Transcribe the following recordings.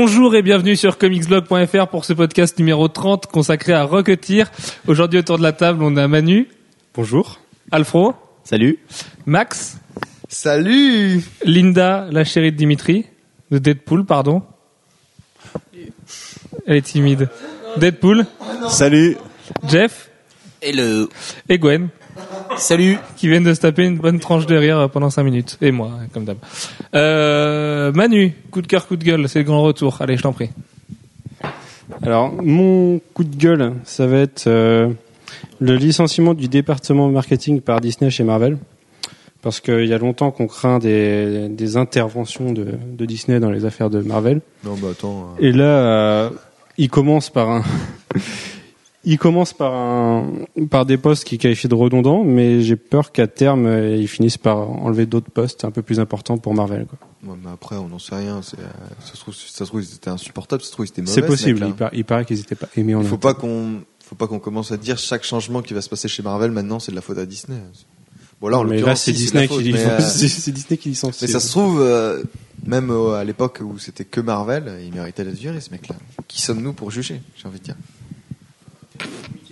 Bonjour et bienvenue sur comicsblog.fr pour ce podcast numéro 30 consacré à Rocketeer. Aujourd'hui autour de la table, on a Manu. Bonjour. Alfro. Salut. Max. Salut. Linda, la chérie de Dimitri. De Deadpool, pardon. Elle est timide. Deadpool. Salut. Jeff. Hello. Et Gwen. Salut. Qui viennent de se taper une bonne tranche de rire pendant 5 minutes. Et moi, comme d'hab. Euh, Manu, coup de cœur, coup de gueule, c'est le grand retour. Allez, je t'en prie. Alors, mon coup de gueule, ça va être euh, le licenciement du département marketing par Disney chez Marvel. Parce qu'il y a longtemps qu'on craint des, des interventions de, de, Disney dans les affaires de Marvel. Non, bah attends. Euh... Et là, euh, il commence par un. Il commence par un, par des postes qui qualifient de redondants, mais j'ai peur qu'à terme, euh, ils finissent par enlever d'autres postes un peu plus importants pour Marvel. Quoi. Ouais, mais après, on n'en sait rien. Ça se trouve, ça se trouve, ils étaient insupportables. Ça se trouve, ils étaient mauvais. C'est possible. Il, par, il, paraît qu'ils n'étaient pas aimés en Il faut pas qu'on, faut pas qu'on commence à dire chaque changement qui va se passer chez Marvel maintenant, c'est de la faute à Disney. Bon là, en mais là, c'est Disney, qui euh, licencie. Mais ça se trouve, euh, même à l'époque où c'était que Marvel, il méritait d'être viré, ce mec-là. Qui sommes-nous pour juger J'ai envie de dire?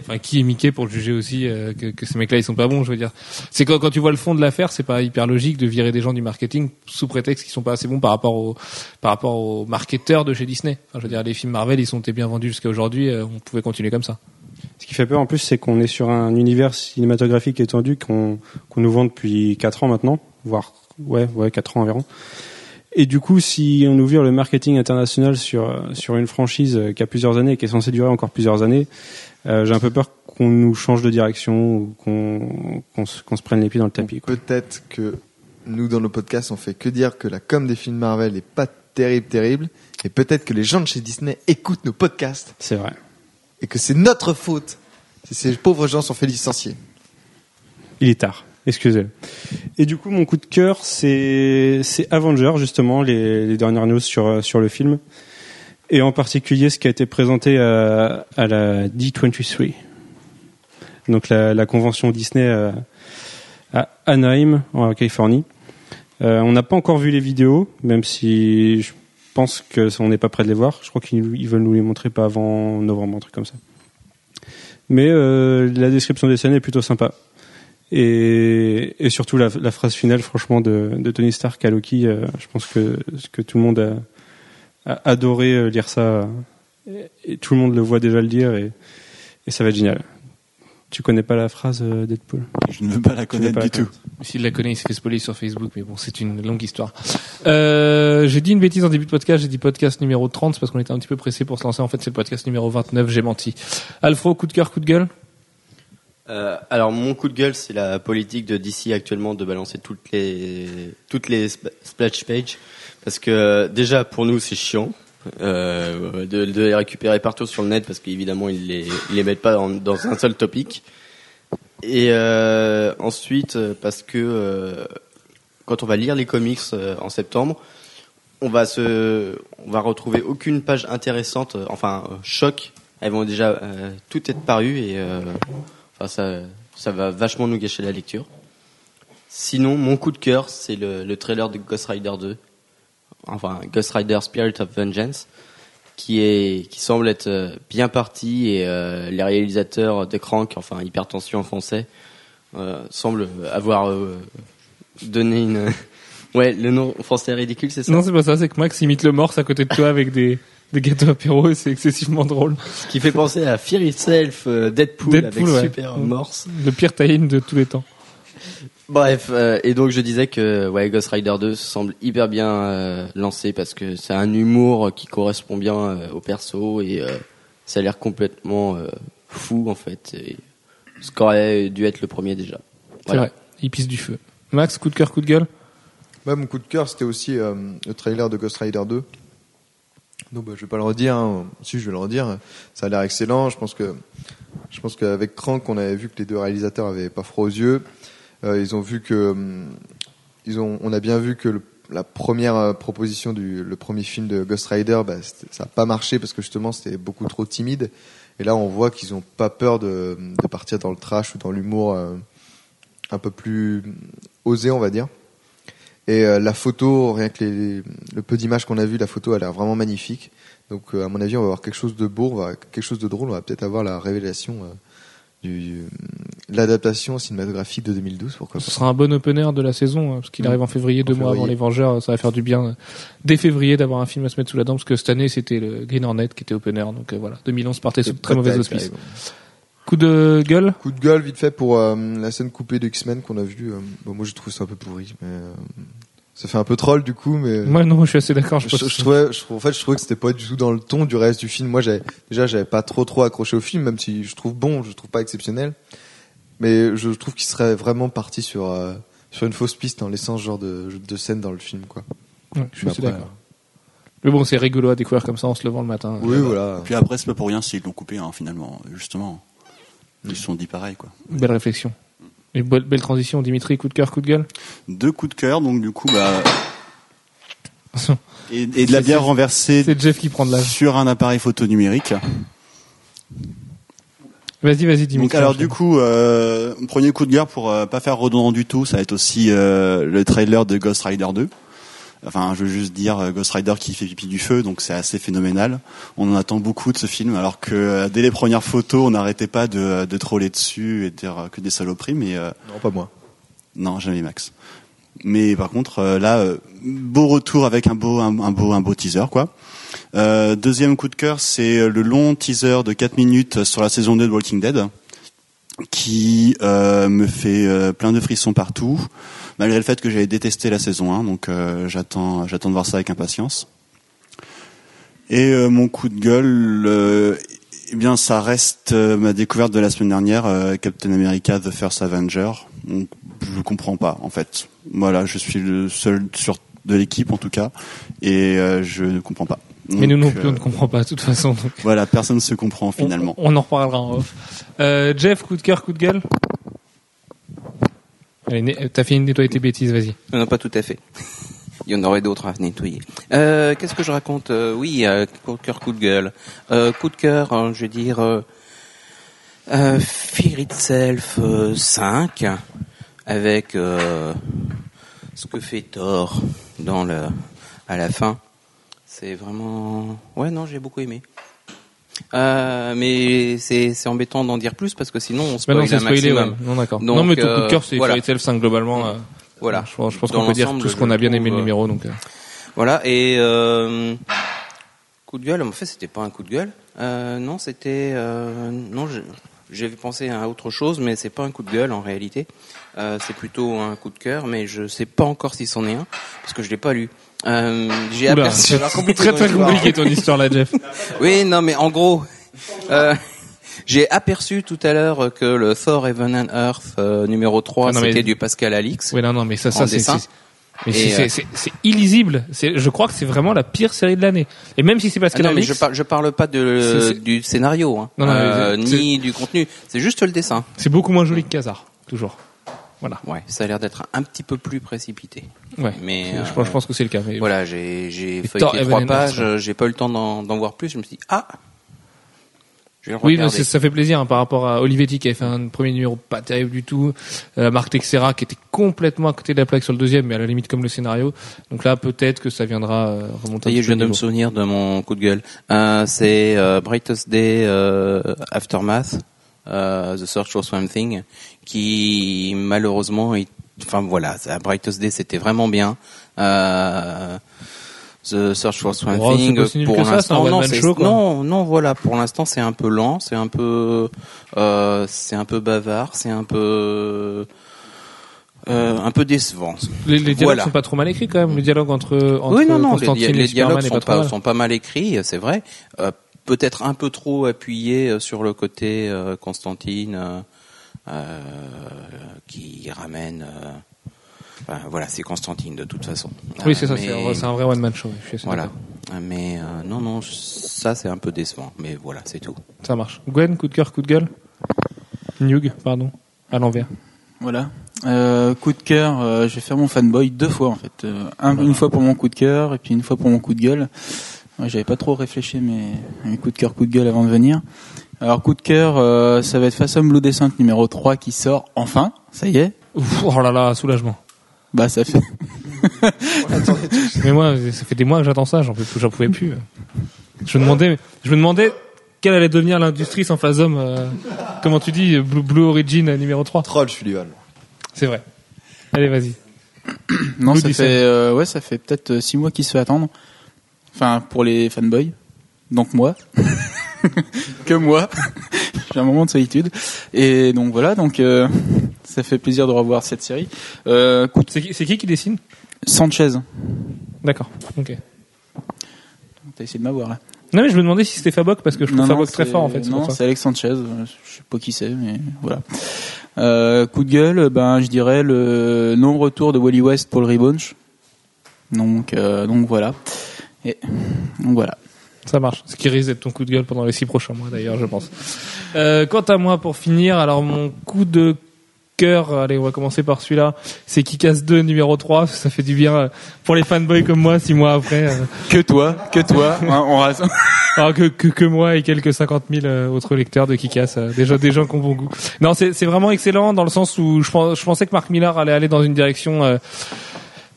Enfin, qui est Mickey pour juger aussi euh, que, ces mecs-là ils sont pas bons, je veux dire. C'est quand, quand tu vois le fond de l'affaire, c'est pas hyper logique de virer des gens du marketing sous prétexte qu'ils sont pas assez bons par rapport aux par rapport aux marketeurs de chez Disney. Je veux dire, les films Marvel ils sont bien vendus jusqu'à aujourd'hui, euh, on pouvait continuer comme ça. Ce qui fait peur en plus, c'est qu'on est sur un univers cinématographique étendu qu'on qu'on nous vend depuis 4 ans maintenant, voire ouais ouais 4 ans environ. Et du coup, si on ouvre le marketing international sur sur une franchise qui a plusieurs années et qui est censée durer encore plusieurs années, euh, j'ai un peu peur qu'on nous change de direction ou qu'on qu se, prenne les pieds dans le tapis. Peut-être que nous, dans nos podcasts, on fait que dire que la com des films Marvel est pas terrible, terrible. Et peut-être que les gens de chez Disney écoutent nos podcasts. C'est vrai. Et que c'est notre faute si ces pauvres gens sont fait licencier. Il est tard. Excusez. Et du coup, mon coup de cœur, c'est Avenger, justement, les, les, dernières news sur, sur le film et en particulier ce qui a été présenté à, la D23, donc la, convention Disney à, à, Anaheim, en Californie. Euh, on n'a pas encore vu les vidéos, même si je pense que on n'est pas prêt de les voir. Je crois qu'ils veulent nous les montrer pas avant novembre, un truc comme ça. Mais euh, la description des scènes est plutôt sympa. Et, surtout la, phrase finale, franchement, de, Tony Stark à Loki, euh, je pense que, que tout le monde a, adoré lire ça. Et tout le monde le voit déjà le dire et, et ça va être génial. Tu connais pas la phrase Deadpool? Je ne veux pas la connaître du tout. S'il la connaît, il s'est fait spoiler sur Facebook, mais bon, c'est une longue histoire. Euh, j'ai dit une bêtise en début de podcast, j'ai dit podcast numéro 30, parce qu'on était un petit peu pressé pour se lancer. En fait, c'est le podcast numéro 29, j'ai menti. Alfro, coup de cœur, coup de gueule? Euh, alors mon coup de gueule, c'est la politique de DC actuellement de balancer toutes les toutes les splash pages parce que déjà pour nous c'est chiant euh, de, les récupérer partout sur le net parce qu'évidemment ils les les mettent pas dans un seul topic. Et euh, ensuite parce que euh, quand on va lire les comics en septembre on va se on va retrouver aucune page intéressante enfin choc. Elles vont déjà tout être parues et enfin ça ça va vachement nous gâcher la lecture. Sinon mon coup de cœur c'est le, le trailer de Ghost Rider 2 enfin Ghost Rider Spirit of Vengeance, qui est qui semble être bien parti et euh, les réalisateurs de Crank, enfin Hypertension en français, euh, semblent avoir euh, donné une ouais le nom français est ridicule c'est ça? Non c'est pas ça, c'est que Max imite le morse à côté de toi avec des des gâteaux apéro et c'est excessivement drôle. Ce qui fait penser à Fear Itself, Deadpool, Deadpool avec ouais. super morse. Le pire tie de tous les temps. Bref, euh, et donc je disais que ouais, Ghost Rider 2 semble hyper bien euh, lancé parce que c'est un humour qui correspond bien euh, au perso et ça a l'air complètement fou en fait. Et ce qu'aurait dû être le premier déjà. Voilà. C'est vrai, il pisse du feu. Max, coup de cœur, coup de gueule? Ouais, mon coup de cœur c'était aussi le trailer de Ghost Rider 2. Donc bah, je vais pas le redire, hein. si je vais le redire. Ça a l'air excellent. Je pense que je pense qu'avec Crank, on avait vu que les deux réalisateurs avaient pas froid aux yeux. Euh, ils ont vu que ils ont, on a bien vu que la première proposition du le premier film de Ghost Rider, bah, ça n'a pas marché parce que justement c'était beaucoup trop timide. Et là, on voit qu'ils n'ont pas peur de, partir dans le trash ou dans l'humour euh, un peu plus osé, on va dire. Et euh, la photo, rien que le peu d'images qu'on a vu, la photo a l'air vraiment magnifique. Donc euh, à mon avis, on va avoir quelque chose de beau, on va quelque chose de drôle. On va peut-être avoir la révélation euh, du l'adaptation cinématographique de 2012. Pourquoi Ce sera un bon opener de la saison, hein, parce qu'il Mm. arrive en février, deux mois avant les Vengeurs. Ça va faire du bien euh, dès février d'avoir un film à se mettre sous la dent, parce que cette année c'était le Green Hornet qui était opener. Donc euh, voilà, 2011 partait sous de très mauvais auspices. Coup de gueule? Coup de gueule vite fait pour euh, la scène coupée de X-Men qu'on a vue. bon, moi, je trouve ça un peu pourri, mais ça fait un peu troll du coup, mais. Moi non, je suis assez d'accord. Je, Je, pense- je trouvais, je, en fait, je trouvais que c'était pas du tout dans le ton du reste du film. Moi, j'avais, déjà, j'avais pas trop trop accroché au film, même si je trouve bon, je trouve pas exceptionnel. Mais je trouve qu'il serait vraiment parti sur, euh, sur une fausse piste en laissant ce genre de, de scène dans le film, quoi. Ouais, je suis assez d'accord. Mais bon, c'est rigolo à découvrir comme ça en se levant le matin. Oui, voilà. Puis après, c'est pas pour rien s'ils l'ont coupé, hein, finalement, justement. Ils se sont dit pareil, quoi. Belle réflexion. Et belle, belle transition, Dimitri, coup de cœur, coup de gueule. Deux coups de cœur, donc du coup, bah. Et, et de la bière renversée C'est Jeff qui prend de sur un appareil photo numérique. Vas-y, vas-y, Dimitri. Donc alors du coup, euh, premier coup de gueule pour euh, pas faire redondant du tout, ça va être aussi euh, le trailer de Ghost Rider 2. Enfin, je veux juste dire euh, Ghost Rider qui fait pipi du feu, donc c'est assez phénoménal. On en attend beaucoup de ce film, alors que euh, dès les premières photos, on n'arrêtait pas de, de troller dessus et de dire euh, que des saloperies, mais euh, Non, pas moi. non, jamais Max. Mais par contre, euh, là, euh, beau retour avec un beau, un, un beau, un beau teaser, quoi. Euh, deuxième coup de cœur, c'est le long teaser de 4 minutes sur la saison 2 de Walking Dead, qui euh, me fait euh, plein de frissons partout, malgré le fait que j'avais détesté la saison 1, donc euh, j'attends, j'attends de voir ça avec impatience. Et euh, mon coup de gueule, euh, eh bien, ça reste euh, ma découverte de la semaine dernière, Captain America: The First Avenger. Donc, je comprends pas, en fait. Voilà, je suis le seul sur de l'équipe en tout cas, et je ne comprends pas. Mais nous non plus, on ne euh, comprend pas de toute façon. donc Voilà, personne ne se comprend finalement. On, on en reparlera en off. Euh, Jeff, coup de cœur, coup de gueule? Allez, t'as fini de nettoyer tes bêtises, vas-y. Non, non, pas tout à fait. Il y en aurait d'autres à nettoyer. Euh, Qu'est-ce que je raconte? Euh, Oui, euh, coup de cœur, coup de gueule. Euh, coup de cœur, hein, je veux dire, euh, euh, Fear Itself euh, 5, avec euh, ce que fait Thor dans le, à la fin. C'est vraiment... Ouais, non, j'ai beaucoup aimé. Euh, mais c'est embêtant d'en dire plus parce que sinon on spoil Maintenant, c'est un spoilé, ouais. maximum. Non, d'accord. Non, mais ton coup euh, de cœur, c'est voilà. Fairy Tail 5 globalement. euh, Voilà. Je, pense- je pense Dans qu'on peut dire tout ce qu'on a bien aimé le numéro, donc. euh, Voilà, et euh, coup de gueule, en fait, c'était pas un coup de gueule. Euh, non, c'était. Euh, non, j'avais pensé à autre chose, mais c'est pas un coup de gueule en réalité. Euh, c'est plutôt un coup de cœur, mais je sais pas encore si c'en est un, parce que je l'ai pas lu. Euh, j'ai aperçu. c'est très très compliqué ton histoire là, Jeff. Oui, non, mais en gros, euh, j'ai aperçu tout à l'heure que le Thor Heaven and Earth euh, numéro 3, Ah, non, mais- c'était du Pascal Alix. Oui, non, non, mais ça, ça, c'est. Mais c'est- euh, c'est c'est illisible. C'est, je crois que c'est vraiment la pire série de l'année. Et même si c'est Ah Pascal non, mais Alix, je, par- je parle pas de, du scénario, hein, Non, non, mais euh, c'est- ni du contenu. C'est juste le dessin. c'est beaucoup moins joli que Kazar, toujours. Voilà. Ouais, ça a l'air d'être un petit peu plus précipité. Ouais. Mais je, euh, pense, je pense que c'est le cas. Mais Voilà, j'ai j'ai feuilleté trois pages, j'ai pas eu le temps d'en voir plus. Je me suis dit ah, je vais le Oui, mais ça fait plaisir hein, par rapport à Olivetti qui avait fait un premier numéro pas terrible du tout, euh, Marc Texera qui était complètement à côté de la plaque sur le deuxième, mais à la limite comme le scénario. Donc là, peut-être que ça viendra euh, remonter Ça je viens de me souvenir de mon coup de gueule. Euh, c'est euh, Brightest Day Aftermath, euh, The Search for Swamp Thing, qui malheureusement, est- enfin voilà, ça, Brightest Day c'était vraiment bien. Euh, The Search for Swamp Oh, Thing, pour l'instant, non, non, non, voilà, pour l'instant c'est un peu lent, c'est un peu, euh, c'est un peu bavard, c'est un peu, euh, un peu décevant. Les, les dialogues Voilà. sont pas trop mal écrits quand même. Le dialogue entre, entre oui, non, non, les, Constantine les dialogues sont pas sont pas mal écrits, c'est vrai. Euh, Peut-être un peu trop appuyé euh, sur le côté euh, Constantine, euh, euh, qui ramène. euh, enfin, voilà, c'est Constantine de toute façon. Oui, Euh, c'est ça. mais- C'est un, vrai one man show. Je suis assez Voilà. Mais euh, non, non, ça c'est un peu décevant. Mais voilà, c'est tout. Ça marche. Gwen, coup de cœur, coup de gueule? Nug, pardon, à l'envers. Voilà. Euh, coup de cœur, euh, je vais faire mon fanboy deux fois en fait. Euh, un- Une fois pour mon coup de cœur et puis une fois pour mon coup de gueule. Ouais, J'avais pas trop réfléchi mes, mes coups de cœur, coup de gueule avant de venir. Alors coup de cœur, euh, ça va être Façon Blue Descent numéro 3 qui sort enfin. Ça y est. Ouf, oh là là, soulagement. Bah ça fait Mais moi, ça fait des mois que j'attends ça, j'en pouvais plus. Je me demandais, je me demandais quelle allait devenir l'industrie sans Phasm. euh, comment tu dis, Blue, Blue Origin euh, numéro 3 Troll, Sullivan. C'est vrai. Allez, vas-y. Non, Blue ça fait, euh, ouais, ça fait peut-être euh, six mois qu'il se fait attendre. Enfin, pour les fanboys. Donc moi. que moi. J'ai un moment de solitude. Et donc voilà, donc euh, ça fait plaisir de revoir cette série. Euh, écoute, C'est qui, c'est qui qui dessine? Sanchez. D'accord. Ok. T'as essayé de m'avoir là. Non mais je me demandais si c'était Fabok parce que je trouve Non, non, Fabok très c'est- fort en fait. c'est Non, pour ça. c'est Alex Sanchez. Je sais pas qui c'est, mais voilà. Euh, coup de gueule, ben je dirais le non-retour de Wally West pour le Rebounch. Donc, euh, donc voilà. Et donc voilà. Ça marche. Ce qui risque d'être ton coup de gueule pendant les six prochains mois d'ailleurs, je pense. Euh, quant à moi, pour finir, alors mon coup de cœur, allez, on va commencer par celui-là. C'est Kikas 2 numéro 3. Ça fait du bien euh, pour les fanboys comme moi, six mois après. euh, Que toi, que toi. hein, on reste- alors que, que, que moi et quelques 50 000 euh, autres lecteurs de Kikas. déjà des gens qui ont bon goût. Non, c'est c'est vraiment excellent dans le sens où je, je pensais que Mark Millar allait aller dans une direction euh,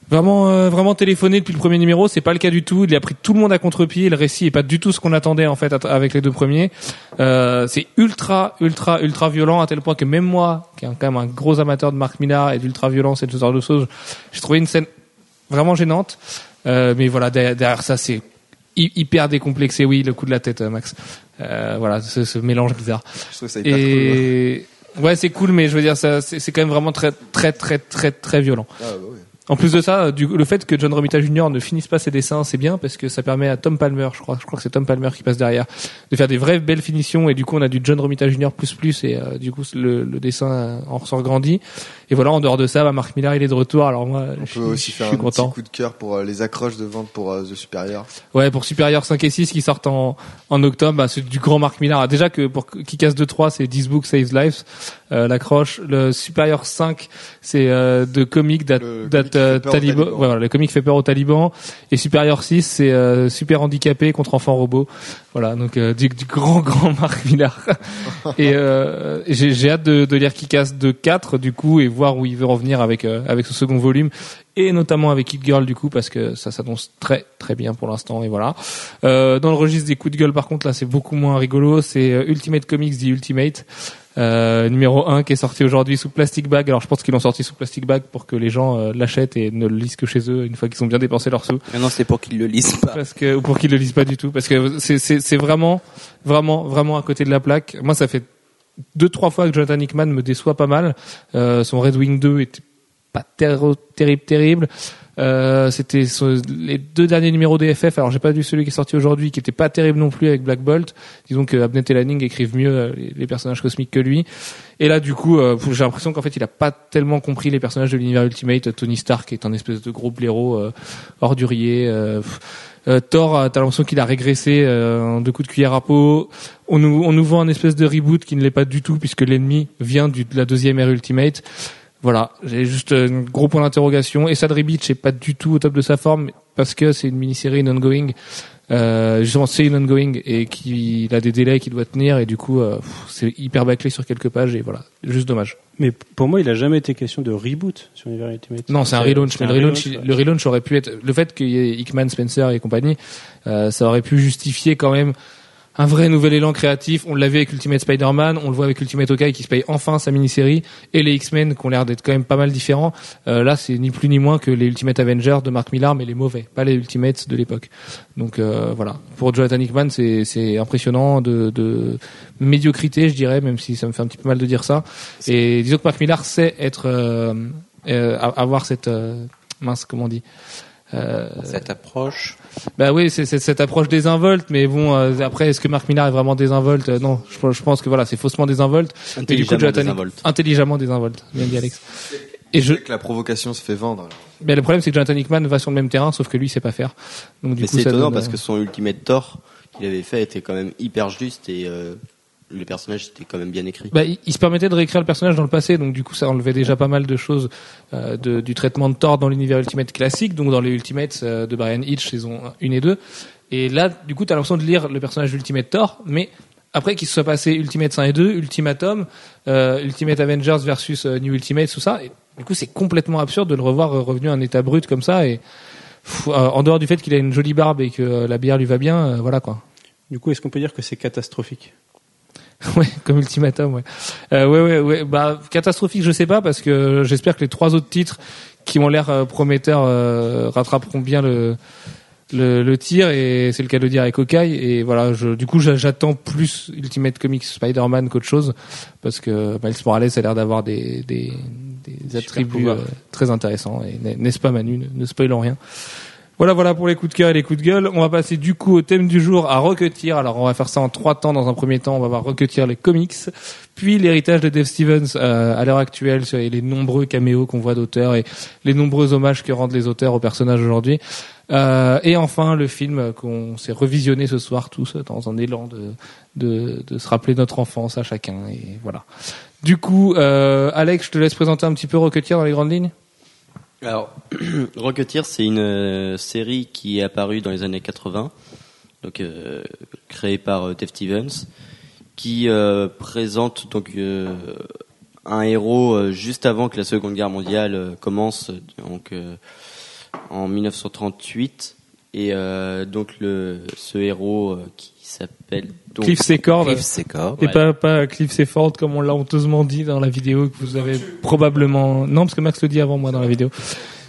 vraiment euh, vraiment téléphoné depuis le premier numéro. C'est pas le cas du tout. Il a pris tout le monde à contre-pied. Le récit est pas du tout ce qu'on attendait en fait avec les deux premiers. Euh, c'est ultra ultra ultra violent à tel point que même moi, qui est quand même un gros amateur de Mark Millar et d'ultra violence et de ce genre de choses, j'ai trouvé une scène vraiment gênante. Euh, mais voilà, derrière, derrière ça, c'est hy- hyper décomplexé. Oui, le coup de la tête, euh, Max. Euh, voilà, ce, ce mélange bizarre. Je trouve ça hyper cool. Et ouais, c'est cool, mais je veux dire, c'est c'est quand même vraiment très, très, très, très, très violent. Ah, bah oui. En plus de ça, du, le fait que John Romita Jr. ne finisse pas ses dessins, c'est bien parce que ça permet à Tom Palmer, je crois, je crois que c'est Tom Palmer qui passe derrière, de faire des vraies belles finitions et du coup on a du John Romita Jr. plus plus et euh, du coup le, le dessin en ressort grandi. Et voilà, en dehors de ça, bah, Mark Millar il est de retour. Alors moi, On je, peut suis- aussi je faire suis un content. petit coup de cœur pour euh, les accroches de vente pour euh, The Superior. Ouais, pour Superior 5 et 6 qui sortent en, en octobre, bah, c'est du grand Mark Millar. Déjà que pour Kick-Ass 2 3, c'est This Book Saves Lives, l'accroche. Le Superior 5, c'est euh, de comics euh, peur aux Taliban. talibans. Ouais, voilà, le comic fait peur aux talibans. Et Superior 6, c'est euh, super handicapé contre enfant robot. Voilà, donc euh, du, du grand grand Mark Millar. et euh, j'ai j'ai hâte de, de lire Kick-Ass 2 4 du coup et voir où il veut revenir avec euh, avec ce second volume et notamment avec Hit Girl du coup parce que ça s'annonce très très bien pour l'instant et voilà. Euh, dans le registre des coups de gueule par contre là c'est beaucoup moins rigolo, c'est euh, Ultimate Comics The Ultimate euh, numéro 1 qui est sorti aujourd'hui sous plastic bag. Alors je pense qu'ils l'ont sorti sous plastic bag pour que les gens euh, l'achètent et ne le lisent que chez eux une fois qu'ils ont bien dépensé leurs sous Maintenant, c'est pour qu'ils le lisent pas. parce que ou pour qu'ils le lisent pas du tout parce que c'est c'est c'est vraiment vraiment vraiment à côté de la plaque. Moi ça fait deux trois fois que Jonathan Hickman me déçoit pas mal. Euh, son Red Wing 2 était pas terro- terrible terrible. Euh, c'était les deux derniers numéros des FF. Alors j'ai pas vu celui qui est sorti aujourd'hui, qui était pas terrible non plus avec Black Bolt. Disons que Abnett et Lanning écrivent mieux euh, les, personnages cosmiques que lui. Et là du coup, euh, j'ai l'impression qu'en fait il a pas tellement compris les personnages de l'univers Ultimate. Tony Stark est un espèce de gros blaireau euh, ordurier. Euh, euh, Thor, t'as l'impression qu'il a régressé euh, en deux coups de cuillère à peau. On nous, on nous vend un espèce de reboot qui ne l'est pas du tout puisque l'ennemi vient du, de la deuxième ère Ultimate. Voilà, j'ai juste euh, un gros point d'interrogation. Et Sadri Beach est pas du tout au top de sa forme parce que c'est une mini-série une ongoing. Euh, justement, c'est une ongoing et qu'il a des délais qu'il doit tenir et du coup, euh, c'est hyper bâclé sur quelques pages et voilà, juste dommage. Mais pour moi, il a jamais été question de reboot sur Univers Ultimate. Non, c'est un relaunch. Mais le relaunch, le relaunch aurait pu être le fait qu'il y ait Hickman, Spencer et compagnie, euh, ça aurait pu justifier quand même un vrai nouvel élan créatif. On l'a vu avec Ultimate Spider-Man, on le voit avec Ultimate Hawkeye qui se paye enfin sa mini-série et les X-Men qui ont l'air d'être quand même pas mal différents. Euh, là, c'est ni plus ni moins que les Ultimate Avengers de Mark Millar, mais les mauvais, pas les Ultimates de l'époque. Donc euh, voilà. Pour Jonathan Hickman, c'est impressionnant de, de médiocrité, je dirais, même si ça me fait un petit peu mal de dire ça. Et disons que Mark Millar sait être euh, euh, avoir cette euh, mince comment on dit? Cette approche. bah oui c'est c'est cette approche désinvolte mais bon euh, après est-ce que Mark Millar est vraiment désinvolte? Euh, non je, je pense que voilà c'est faussement désinvolte et du coup Intelligemment Jonathan désinvolte. intelligemment désinvolte bien dit Alex et je Je sais que la provocation se fait vendre. alors. mais le problème c'est que Jonathan Hickman va sur le même terrain sauf que lui il sait pas faire donc du Mais coup c'est étonnant donne, parce euh, que son Ultimate Thor qu'il avait fait était quand même hyper juste et euh, le personnage était quand même bien écrit. Bah, il, il se permettait de réécrire le personnage dans le passé, donc du coup ça enlevait déjà pas mal de choses euh, de- du traitement de Thor dans l'univers Ultimate classique, donc dans les Ultimates euh, de Brian Hitch saison 1 et 2. Et là, du coup, t'as l'impression de lire le personnage d'Ultimate Thor, mais après qu'il se soit passé Ultimate 1 et 2, Ultimatum, euh, Ultimate Avengers versus euh, New Ultimate, tout ça, et Du coup, c'est complètement absurde de le revoir euh, revenu à un état brut comme ça et pff, euh, en dehors du fait qu'il a une jolie barbe et que euh, la bière lui va bien, euh, voilà quoi. Du coup, est-ce qu'on peut dire que c'est catastrophique? Ouais, comme ultimatum, ouais. Euh, ouais, ouais, ouais. Bah, catastrophique, je sais pas, parce que j'espère que les trois autres titres qui ont l'air euh, prometteurs euh, rattraperont bien le, le, le tir, et c'est le cas de dire avec Hawkeye. Et voilà, je, du coup, j'a- j'attends plus Ultimate Comics Spider-Man qu'autre chose, parce que Miles Morales a l'air d'avoir des, des, des attributs euh, très intéressants. Et n'est- n'est-ce pas, Manu Ne, ne spoilons rien. Voilà, voilà pour les coups de cœur et les coups de gueule. On va passer du coup au thème du jour à Rocketeer. Alors, on va faire ça en trois temps. Dans un premier temps, on va voir Rocketeer les comics, puis l'héritage de Dave Stevens euh, à l'heure actuelle sur les nombreux caméos qu'on voit d'auteurs et les nombreux hommages que rendent les auteurs aux personnages aujourd'hui. Euh, et enfin, le film qu'on s'est revisionné ce soir tous dans un élan de, de, de se rappeler notre enfance à chacun. Et voilà. Du coup, euh, Alex, je te laisse présenter un petit peu Rocketeer dans les grandes lignes. Alors, Rocketeer, c'est une euh, série qui est apparue dans les années 80, donc euh, créée par euh, Dave Stevens, qui présente donc un héros juste avant que la Seconde Guerre mondiale commence, donc en 1938, et donc le ce héros qui s'appelle donc Cliff Secord. Cliff Secord. Et Ouais. pas, pas Cliff Seyford comme on l'a honteusement dit dans la vidéo que vous avez probablement non parce que Max le dit avant moi dans la vidéo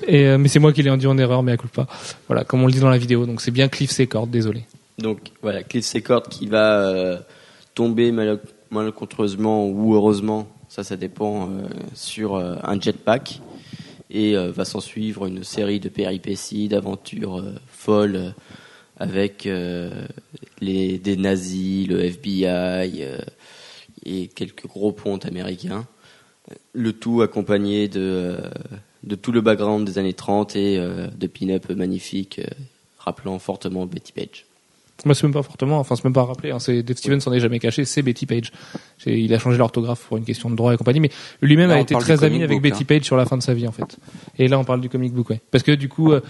et euh, mais c'est moi qui l'ai induit en erreur mais à coup pas voilà comme on le dit dans la vidéo donc c'est bien Cliff Secord désolé Donc voilà, Cliff Secord qui va euh, tomber mal- malencontreusement ou heureusement, ça ça dépend, euh, sur un jetpack et va s'en suivre une série de péripéties, d'aventures folles avec euh, les, des nazis, le FBI euh, et quelques gros pontes américains. Le tout accompagné de, euh, de tout le background des années 30 et de pin-up magnifiques rappelant fortement Betty Page. Moi c'est même pas fortement enfin c'est même pas rappelé hein, c'est Dave Stevens s'en est jamais caché c'est Betty Page. Il a changé l'orthographe pour une question de droit et compagnie mais lui-même a été très ami avec book, Betty hein. Page sur la fin de sa vie en fait. Et là on parle du comic book ouais. Parce que du coup euh,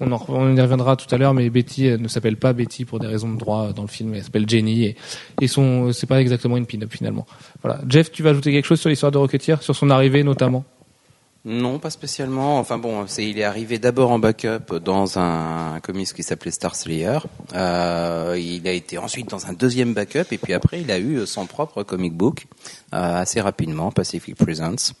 on, en, on y reviendra tout à l'heure mais Betty euh, ne s'appelle pas Betty pour des raisons de droit euh, dans le film. Elle s'appelle Jenny et, et son c'est pas exactement une pin-up finalement. Voilà. Jeff tu vas ajouter quelque chose sur l'histoire de Rocketeer sur son arrivée notamment? Non, pas spécialement. Enfin bon, c'est il est arrivé d'abord en backup dans un comics qui s'appelait Star Slayer. Euh, il a été ensuite dans un deuxième backup et puis après il a eu son propre comic book euh, assez rapidement, Pacific Presents.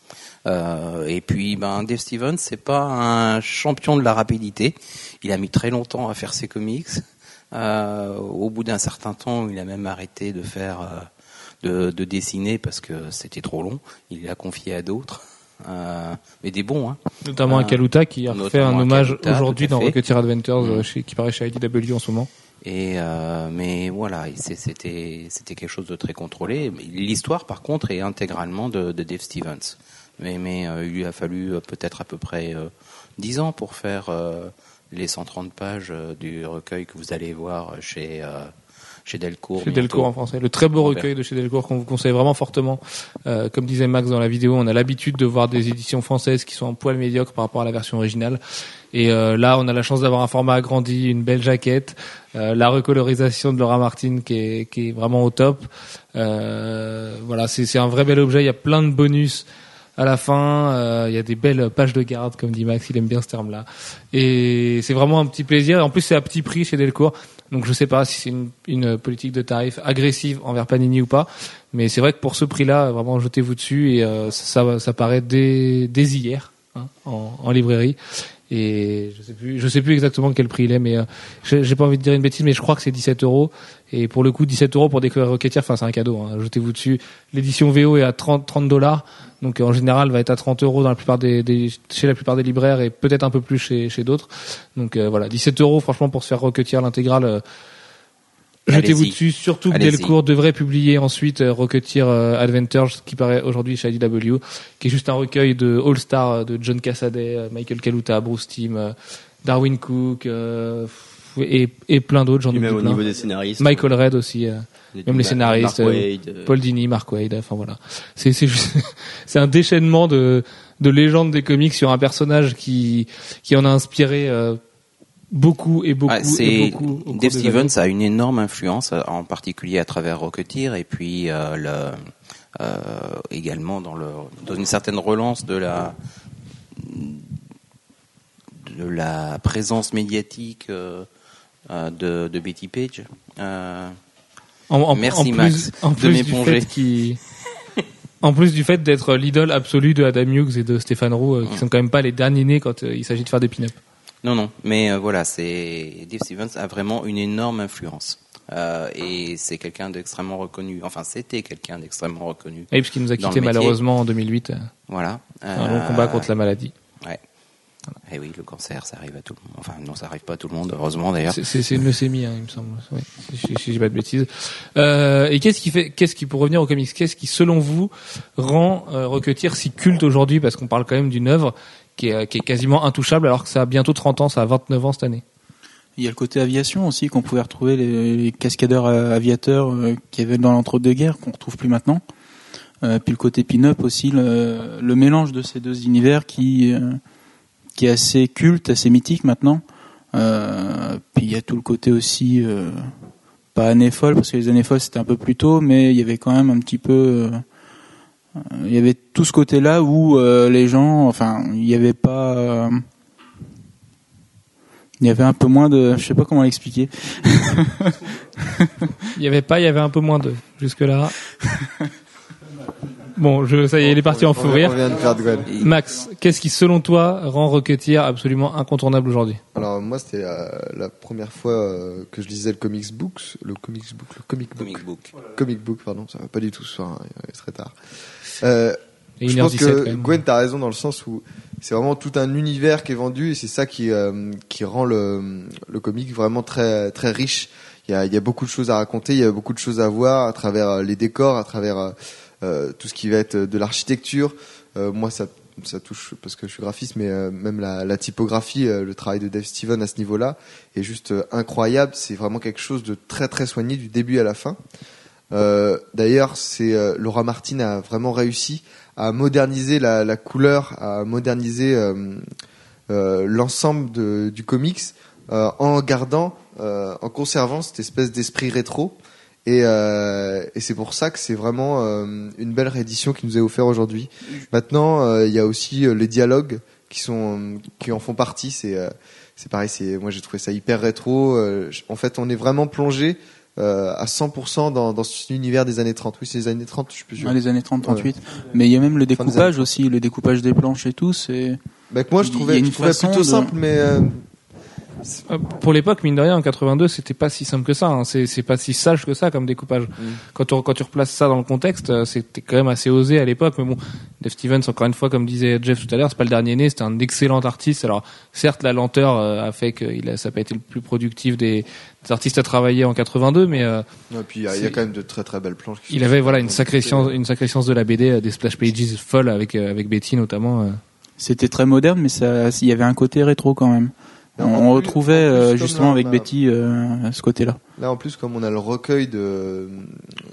Euh, et puis ben Dave Stevens, c'est pas un champion de la rapidité. Il a mis très longtemps à faire ses comics. Euh, au bout d'un certain temps, il a même arrêté de faire euh, de, de dessiner parce que c'était trop long. Il l'a confié à d'autres. Euh, mais des bons, hein. notamment à Euh, Kaluta qui a fait un hommage aujourd'hui dans. Rocketeer Adventures Mm. euh, chez, qui paraît chez IDW en ce moment Et euh, mais voilà, c'était c'était quelque chose de très contrôlé. L'histoire, par contre, est intégralement de, de Dave Stevens. Mais mais euh, il lui a fallu euh, peut-être à peu près euh, 10 ans pour faire euh, les 130 pages euh, du recueil que vous allez voir chez euh, chez Delcourt. Chez. Delcourt en français. Le très beau Robert. recueil de chez Delcourt qu'on vous conseille vraiment fortement. Euh, comme disait Max dans la vidéo, on a l'habitude de voir des éditions françaises qui sont un poil médiocres par rapport à la version originale. Et euh, là, on a la chance d'avoir un format agrandi, une belle jaquette, euh, la recolorisation de Laura Martin qui est, qui est vraiment au top. Euh, voilà, c'est c'est un vrai bel objet. Il y a plein de bonus à la fin. euh, il y a des belles pages de garde, comme dit Max. Il aime bien ce terme-là. Et c'est vraiment un petit plaisir. En plus, c'est à petit prix chez Delcourt. Donc je sais pas si c'est une, politique de tarif agressive envers Panini ou pas, mais c'est vrai que pour ce prix-là, vraiment jetez-vous dessus et euh, ça, ça paraît dès, dès hier hein, en librairie. Et je sais plus, je sais plus exactement quel prix il est, mais euh, j'ai pas envie de dire une bêtise, mais je crois que c'est 17 euros. Et pour le coup, 17 euros pour découvrir Rocketeer, enfin c'est un cadeau. Hein, jetez-vous dessus. L'édition VO est à 30 30 dollars, donc en général va être à 30 euros dans la plupart des, des chez la plupart des libraires et peut-être un peu plus chez chez d'autres. Donc euh, voilà, 17 euros franchement pour se faire Rocketeer l'intégrale. euh, Jetez-vous dessus, surtout que. Delcourt devrait publier ensuite euh, Rocketeer euh, Adventures, qui paraît aujourd'hui chez IDW, qui est juste un recueil de All-Star euh, de John Cassaday, Michael Kaluta, Bruce Timm, Darwin Cook, euh, et, et plein d'autres, j'en même au plein. niveau des scénaristes. Michael Red aussi, euh, même les scénaristes, Mark euh, Paul Dini, Mark Wade, enfin voilà. C'est c'est juste- c'est un déchaînement de de légendes des comics sur un personnage qui qui en a inspiré beaucoup et beaucoup Ah, et beaucoup. au Dave Stevens a une énorme influence, euh, en particulier à travers Rocketeer et puis euh, le, euh, également dans, le, dans une certaine relance de la de la présence médiatique euh, de, de Betty Page. En, en- Merci, en plus, Max, en de plus m'éponger. en plus du fait d'être l'idole absolue de Adam Hughes et de Stéphane Roux, qui Mm. sont quand même pas les derniers nés quand il s'agit de faire des pin-up. Non, non, mais euh, voilà, c'est Dave Stevens a vraiment une énorme influence. Euh, et c'est quelqu'un d'extrêmement reconnu. Enfin, c'était quelqu'un d'extrêmement reconnu. Et puisqu'il nous a quitté malheureusement en 2008. euh, Voilà. Un long Euh, combat contre la maladie. Ouais. Et oui, le cancer, ça arrive à tout le monde. Enfin, non, ça arrive pas à tout le monde, heureusement d'ailleurs. C'est- une leucémie, hein, il me semble. Ouais, si, si- si j'ai pas de bêtises. Euh, et qu'est-ce qui fait, qu'est-ce qui, pour revenir aux comics, qu'est-ce qui, selon vous, rend euh, Rocketeer si culte aujourd'hui? Parce qu'on parle quand même d'une œuvre qui est, quasiment intouchable, alors que ça a bientôt 30 ans, ça a 29 ans cette année. Il y a le côté aviation aussi qu'on pouvait retrouver les, cascadeurs euh, aviateurs euh, qui avaient dans l'entre-deux-guerres qu'on retrouve plus maintenant. Euh, puis le côté pin-up aussi, le, mélange de ces deux univers qui qui est assez culte, assez mythique maintenant. Puis il y a tout le côté aussi pas années folles parce que les années folles c'était un peu plus tôt, mais il y avait quand même un petit peu il y avait tout ce côté-là où euh, les gens, enfin, il n'y avait pas euh, il y avait un peu moins de, je sais pas comment l'expliquer. Il y avait pas, il y avait un peu moins de jusque là. Bon, je, ça y est, il est parti en fou rire. Max, qu'est-ce qui, selon toi, rend Rocketeer absolument incontournable aujourd'hui? Alors moi c'était euh, la première fois euh, que je lisais le comics books, le comics book, le comic book, Comic book. comic book pardon, ça va pas du tout ce soir, hein, il est très tard. Euh, Et je pense 1h17 que. Gwen t'as raison dans le sens où c'est vraiment tout un univers qui est vendu et c'est ça qui euh, qui rend le le comic vraiment très très riche. Il y a il y a beaucoup de choses à raconter, il y a beaucoup de choses à voir à travers euh, les décors, à travers euh, euh, tout ce qui va être de l'architecture. Euh, moi ça ça touche parce que je suis graphiste, mais euh, même la, la typographie, euh, le travail de Dave Steven à ce niveau-là est juste incroyable. C'est vraiment quelque chose de très très soigné du début à la fin. Euh, D'ailleurs, c'est euh, Laura Martin a vraiment réussi à moderniser la, la couleur, à moderniser euh, euh, l'ensemble du comics euh, en gardant, en conservant cette espèce d'esprit rétro. Et, et c'est pour ça que c'est vraiment une belle réédition qui nous est offerte aujourd'hui. Maintenant, il y a aussi les dialogues qui sont qui en font partie. C'est c'est pareil. C'est moi j'ai trouvé ça hyper rétro. En fait, on est vraiment plongé euh, à 100% dans, dans cet univers des années 30. Oui, c'est les années 30, je suis plus sûr. Les années 30-38. Mais il y a même le découpage aussi, le découpage des planches et tout, c'est... Bah, moi, je trouvais, je trouvais plutôt de- simple, mais Euh, Pour l'époque, mine de rien, en 82, c'était pas si simple que ça. hein. C'est c'est pas si sage que ça comme découpage. Quand, tu, quand tu replaces ça dans le contexte, euh, c'était quand même assez osé à l'époque. Mais bon, Dave Stevens, encore une fois, comme disait Jeff tout à l'heure, c'est pas le dernier né. C'était un excellent artiste. Alors, certes, la lenteur euh, a fait qu'il a, ça n'a pas été le plus productif des, des artistes à travailler en 82, mais euh, et puis il y, a- il quand même de très très belles planches. qui il avait voilà une sacrée science, une sacrée science de la BD, euh, des splash pages folles avec euh, avec Betty notamment. euh. C'était très moderne, mais ça, il y avait un côté rétro quand même. On, retrouvait euh, justement là, avec a- Betty euh, ce côté-là. Là, en plus, comme on a le recueil de,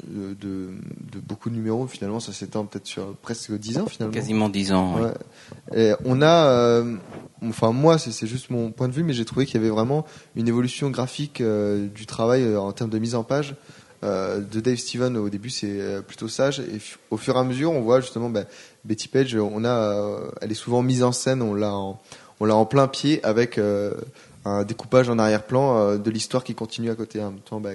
de, de, de beaucoup de numéros, finalement, ça s'étend peut-être sur presque 10 ans, finalement. Quasiment 10 ans. oui. Ouais. Et on a, euh, enfin moi, c'est c'est juste mon point de vue, mais j'ai trouvé qu'il y avait vraiment une évolution graphique euh, du travail euh, en termes de mise en page euh, de Dave Steven. Au début, c'est euh, plutôt sage, et au fur et à mesure, on voit justement bah, Betty Page. On a, euh, elle est souvent mise en scène, on l'a en, on l'a en plein pied avec euh, un découpage en arrière-plan euh, de l'histoire qui continue à côté. En même temps, bah,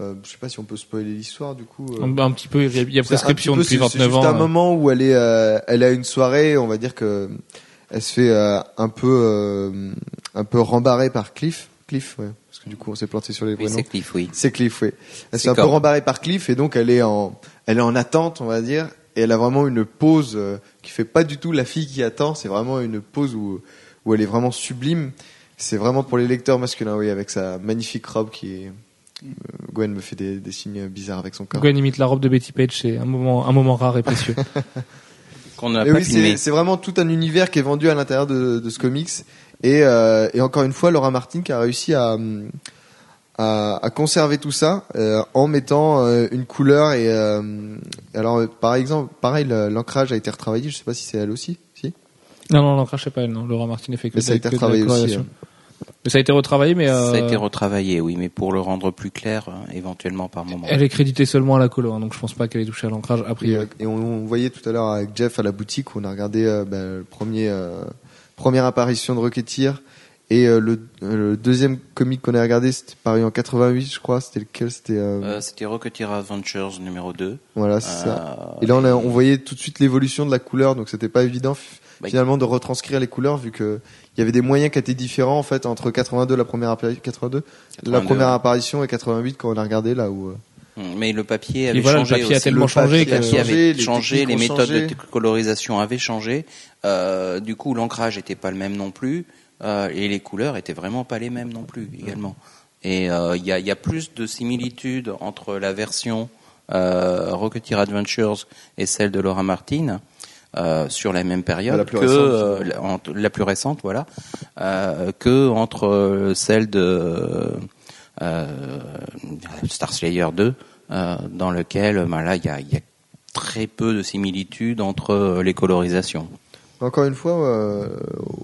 euh, je sais pas si on peut spoiler l'histoire du coup. euh. Un, un petit peu, il y a, il y a C'est prescription depuis peu, c'est- 29 C'est ans. juste un euh. moment où elle est, euh, elle a une soirée, on va dire que elle se fait euh, un peu, euh, un peu rembarrer par Cliff. Cliff, ouais, parce que du coup on s'est planté sur les Oui, prénoms. c'est Cliff, oui. C'est Cliff, oui. Elle se C'est fait un peu rembarrer par Cliff et donc elle est en, elle est en attente, on va dire, et elle a vraiment une pause euh, qui fait pas du tout la fille qui attend. C'est vraiment une pause où, où elle est vraiment sublime. C'est vraiment pour les lecteurs masculins, oui, avec sa magnifique robe qui est. euh, Gwen me fait des, des signes bizarres avec son corps. Gwen imite la robe de Betty Page, c'est un moment, un moment rare et précieux. Qu'on n'a Et pas oui, c'est c'est vraiment tout un univers qui est vendu à l'intérieur de, de ce comics. Et, euh, et encore une fois, Laura Martin qui a réussi à, à, à conserver tout ça euh, en mettant euh, une couleur. Et euh, alors, par exemple, pareil, l'ancrage a été retravaillé. Je sais pas si c'est elle aussi. Non, non, non, crachez pas elle, non. Laura Martin a fait que, Mais ça a été retravaillé aussi. hein. Mais ça a été retravaillé, mais euh, Ça a été retravaillé, oui, mais pour le rendre plus clair, euh, éventuellement par moment. elle est créditée seulement à la colo, hein, donc je pense pas qu'elle ait touché à l'ancrage a Et, priori. euh, et on, on voyait tout à l'heure avec Jeff à la boutique où on a regardé euh, bah, le premier euh, première apparition de Rocketeer Et euh, le, euh, le deuxième comic qu'on a regardé, c'était paru en 88, je crois. C'était lequel C'était euh, Euh, C'était Rocketeer Adventures numéro 2. voilà, c'est ça. Euh, Et là, on, a, on voyait tout de suite l'évolution de la couleur, donc c'était pas évident Bah, finalement de retranscrire les couleurs vu que il y avait des moyens qui étaient différents en fait entre 82 la première appari- 82, la 82, première ouais. apparition et 88 quand on a regardé là où. euh, Mais le papier Et avait voilà, le changé papier a tellement Le changé papier changé, avait les changé, les méthodes changé. de colorisation avaient changé. Euh, du coup, l'ancrage était pas le même non plus, euh, et les couleurs étaient vraiment pas les mêmes non plus également. Et euh, il y, a, y a plus de similitudes entre la version euh, Rocketeer Adventures et celle de Laura Martin euh, sur la même période La plus que récente, euh, la, plus récente, voilà, euh, que entre celle de Star Slayer 2, euh, dans lequel ben là il y a, il y a très peu de similitudes entre les colorisations. Encore une fois, euh,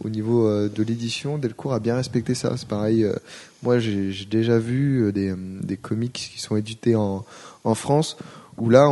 au niveau euh, de l'édition, Delcourt a bien respecté ça. C'est pareil. euh, moi, j'ai déjà vu des, des comics qui sont édités en, en France où là,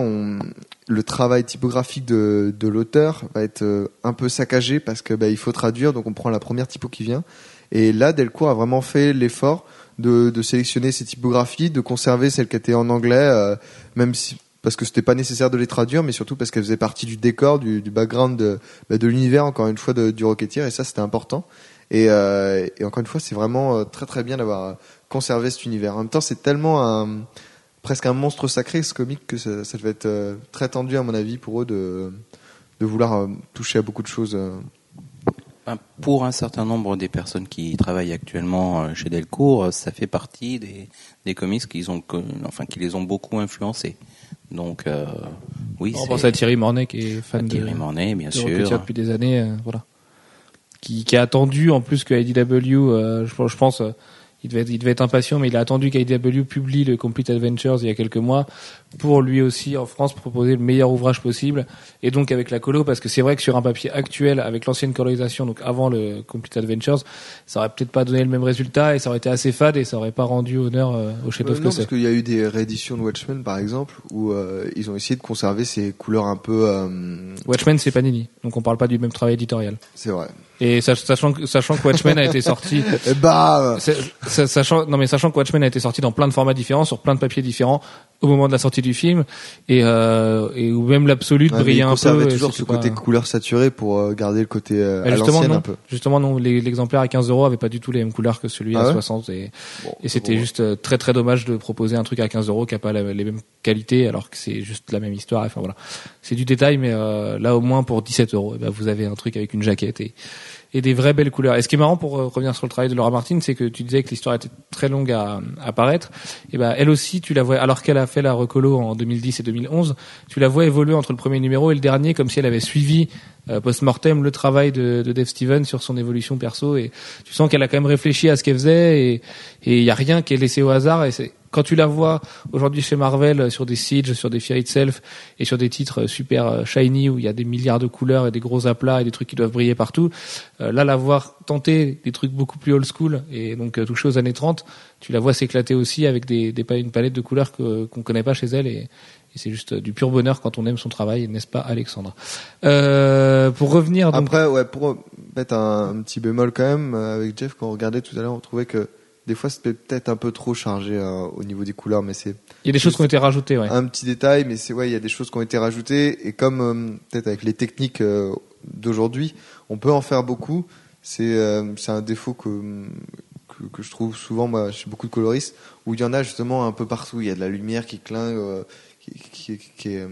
le travail typographique de, l'auteur va être euh, un peu saccagé parce que bah, il faut traduire, donc on prend la première typo qui vient. Et là, Delcourt a vraiment fait l'effort de, sélectionner ces typographies, de conserver celles qui étaient en anglais, euh, même si parce que c'était pas nécessaire de les traduire, mais surtout parce qu'elles faisaient partie du décor, du, background de, bah, de l'univers, encore une fois, du Rocketeer, et ça, c'était important. Et, euh, et encore une fois, c'est vraiment très très bien d'avoir conservé cet univers. En même temps, c'est tellement un, presque un monstre sacré, ce comic, que ça, ça devait être euh, très tendu, à mon avis, pour eux de, de vouloir euh, toucher à beaucoup de choses. euh. Ben, Pour un certain nombre des personnes qui travaillent actuellement chez Delcourt, ça fait partie des, des comics qu'ils ont, enfin, qui les ont beaucoup influencés. Donc, euh, oui, On pense à Thierry Mornay qui est fan de, Thierry Mornay, bien de sûr. Depuis des années, euh, voilà. Qui, qui a attendu en plus que IDW, euh, je, je pense, euh, il devait, être, il devait être impatient, mais il a attendu qu'IDW publie le Complete Adventures il y a quelques mois pour lui aussi en France proposer le meilleur ouvrage possible. Et donc avec la colo, parce que c'est vrai que sur un papier actuel, avec l'ancienne colorisation, donc avant le Complete Adventures, ça aurait peut-être pas donné le même résultat et ça aurait été assez fade et ça aurait pas rendu honneur euh, au Euh, non, que parce qu'il y a eu des rééditions de Watchmen, par exemple, où euh, ils ont essayé de conserver ces couleurs un peu... euh, Watchmen, c'est Panini, donc on parle pas du même travail éditorial. c'est vrai. Et sach- sachant que, sachant que Watchmen a été sorti, bah c'est- sachant, non mais sachant que Watchmen a été sorti dans plein de formats différents, sur plein de papiers différents au moment de la sortie du film, et, euh, et où même mais brillait un peu. toujours ce côté couleur saturée pour euh, garder le côté euh, Bah, à justement l'ancienne non, un peu. justement non, l'exemplaire à 15 euros avait pas du tout les mêmes couleurs que celui Ah à ouais 60 et, Bon, et c'était bon, juste euh, très très dommage de proposer un truc à 15 euros qui a pas la- les mêmes qualités alors que c'est juste la même histoire. Enfin voilà, c'est du détail, mais euh, là au moins pour 17 euros, eh ben, vous avez un truc avec une jaquette et et des vraies belles couleurs. Et ce qui est marrant pour euh, revenir sur le travail de Laura Martin, c'est que tu disais que l'histoire était très longue à, à paraître. Et ben elle aussi, tu la vois, alors qu'elle a fait la recolo en 2010 et 2011, tu la vois évoluer entre le premier numéro et le dernier, comme si elle avait suivi euh, post-mortem le travail de, de Dave Stevens sur son évolution perso. Et tu sens qu'elle a quand même réfléchi à ce qu'elle faisait et et il y a rien qui est laissé au hasard. Et c'est quand tu la vois aujourd'hui chez Marvel euh, sur des Siege, sur des Fear Itself et sur des titres euh, super euh, shiny où il y a des milliards de couleurs et des gros aplats et des trucs qui doivent briller partout, là la voir tenter des trucs beaucoup plus old school et donc euh, toucher aux années 30, tu la vois s'éclater aussi avec des, des une palette de couleurs qu'on connaît pas chez elle et, c'est juste du pur bonheur quand on aime son travail, n'est-ce pas Alexandre? Euh, Pour revenir Après, ouais, pour mettre un, un petit bémol quand même, avec Jeff, quand on regardait tout à l'heure, on trouvait que des fois c'était peut-être un peu trop chargé euh, au niveau des couleurs, mais c'est il y a des choses qui ont été rajoutées, ouais. un petit détail, mais c'est ouais, il y a des choses qui ont été rajoutées et comme euh, peut-être avec les techniques euh, d'aujourd'hui, on peut en faire beaucoup. C'est euh, c'est un défaut que, que que je trouve souvent moi chez beaucoup de coloristes où il y en a justement un peu partout. Il y a de la lumière qui clingue, qui, qui, qui est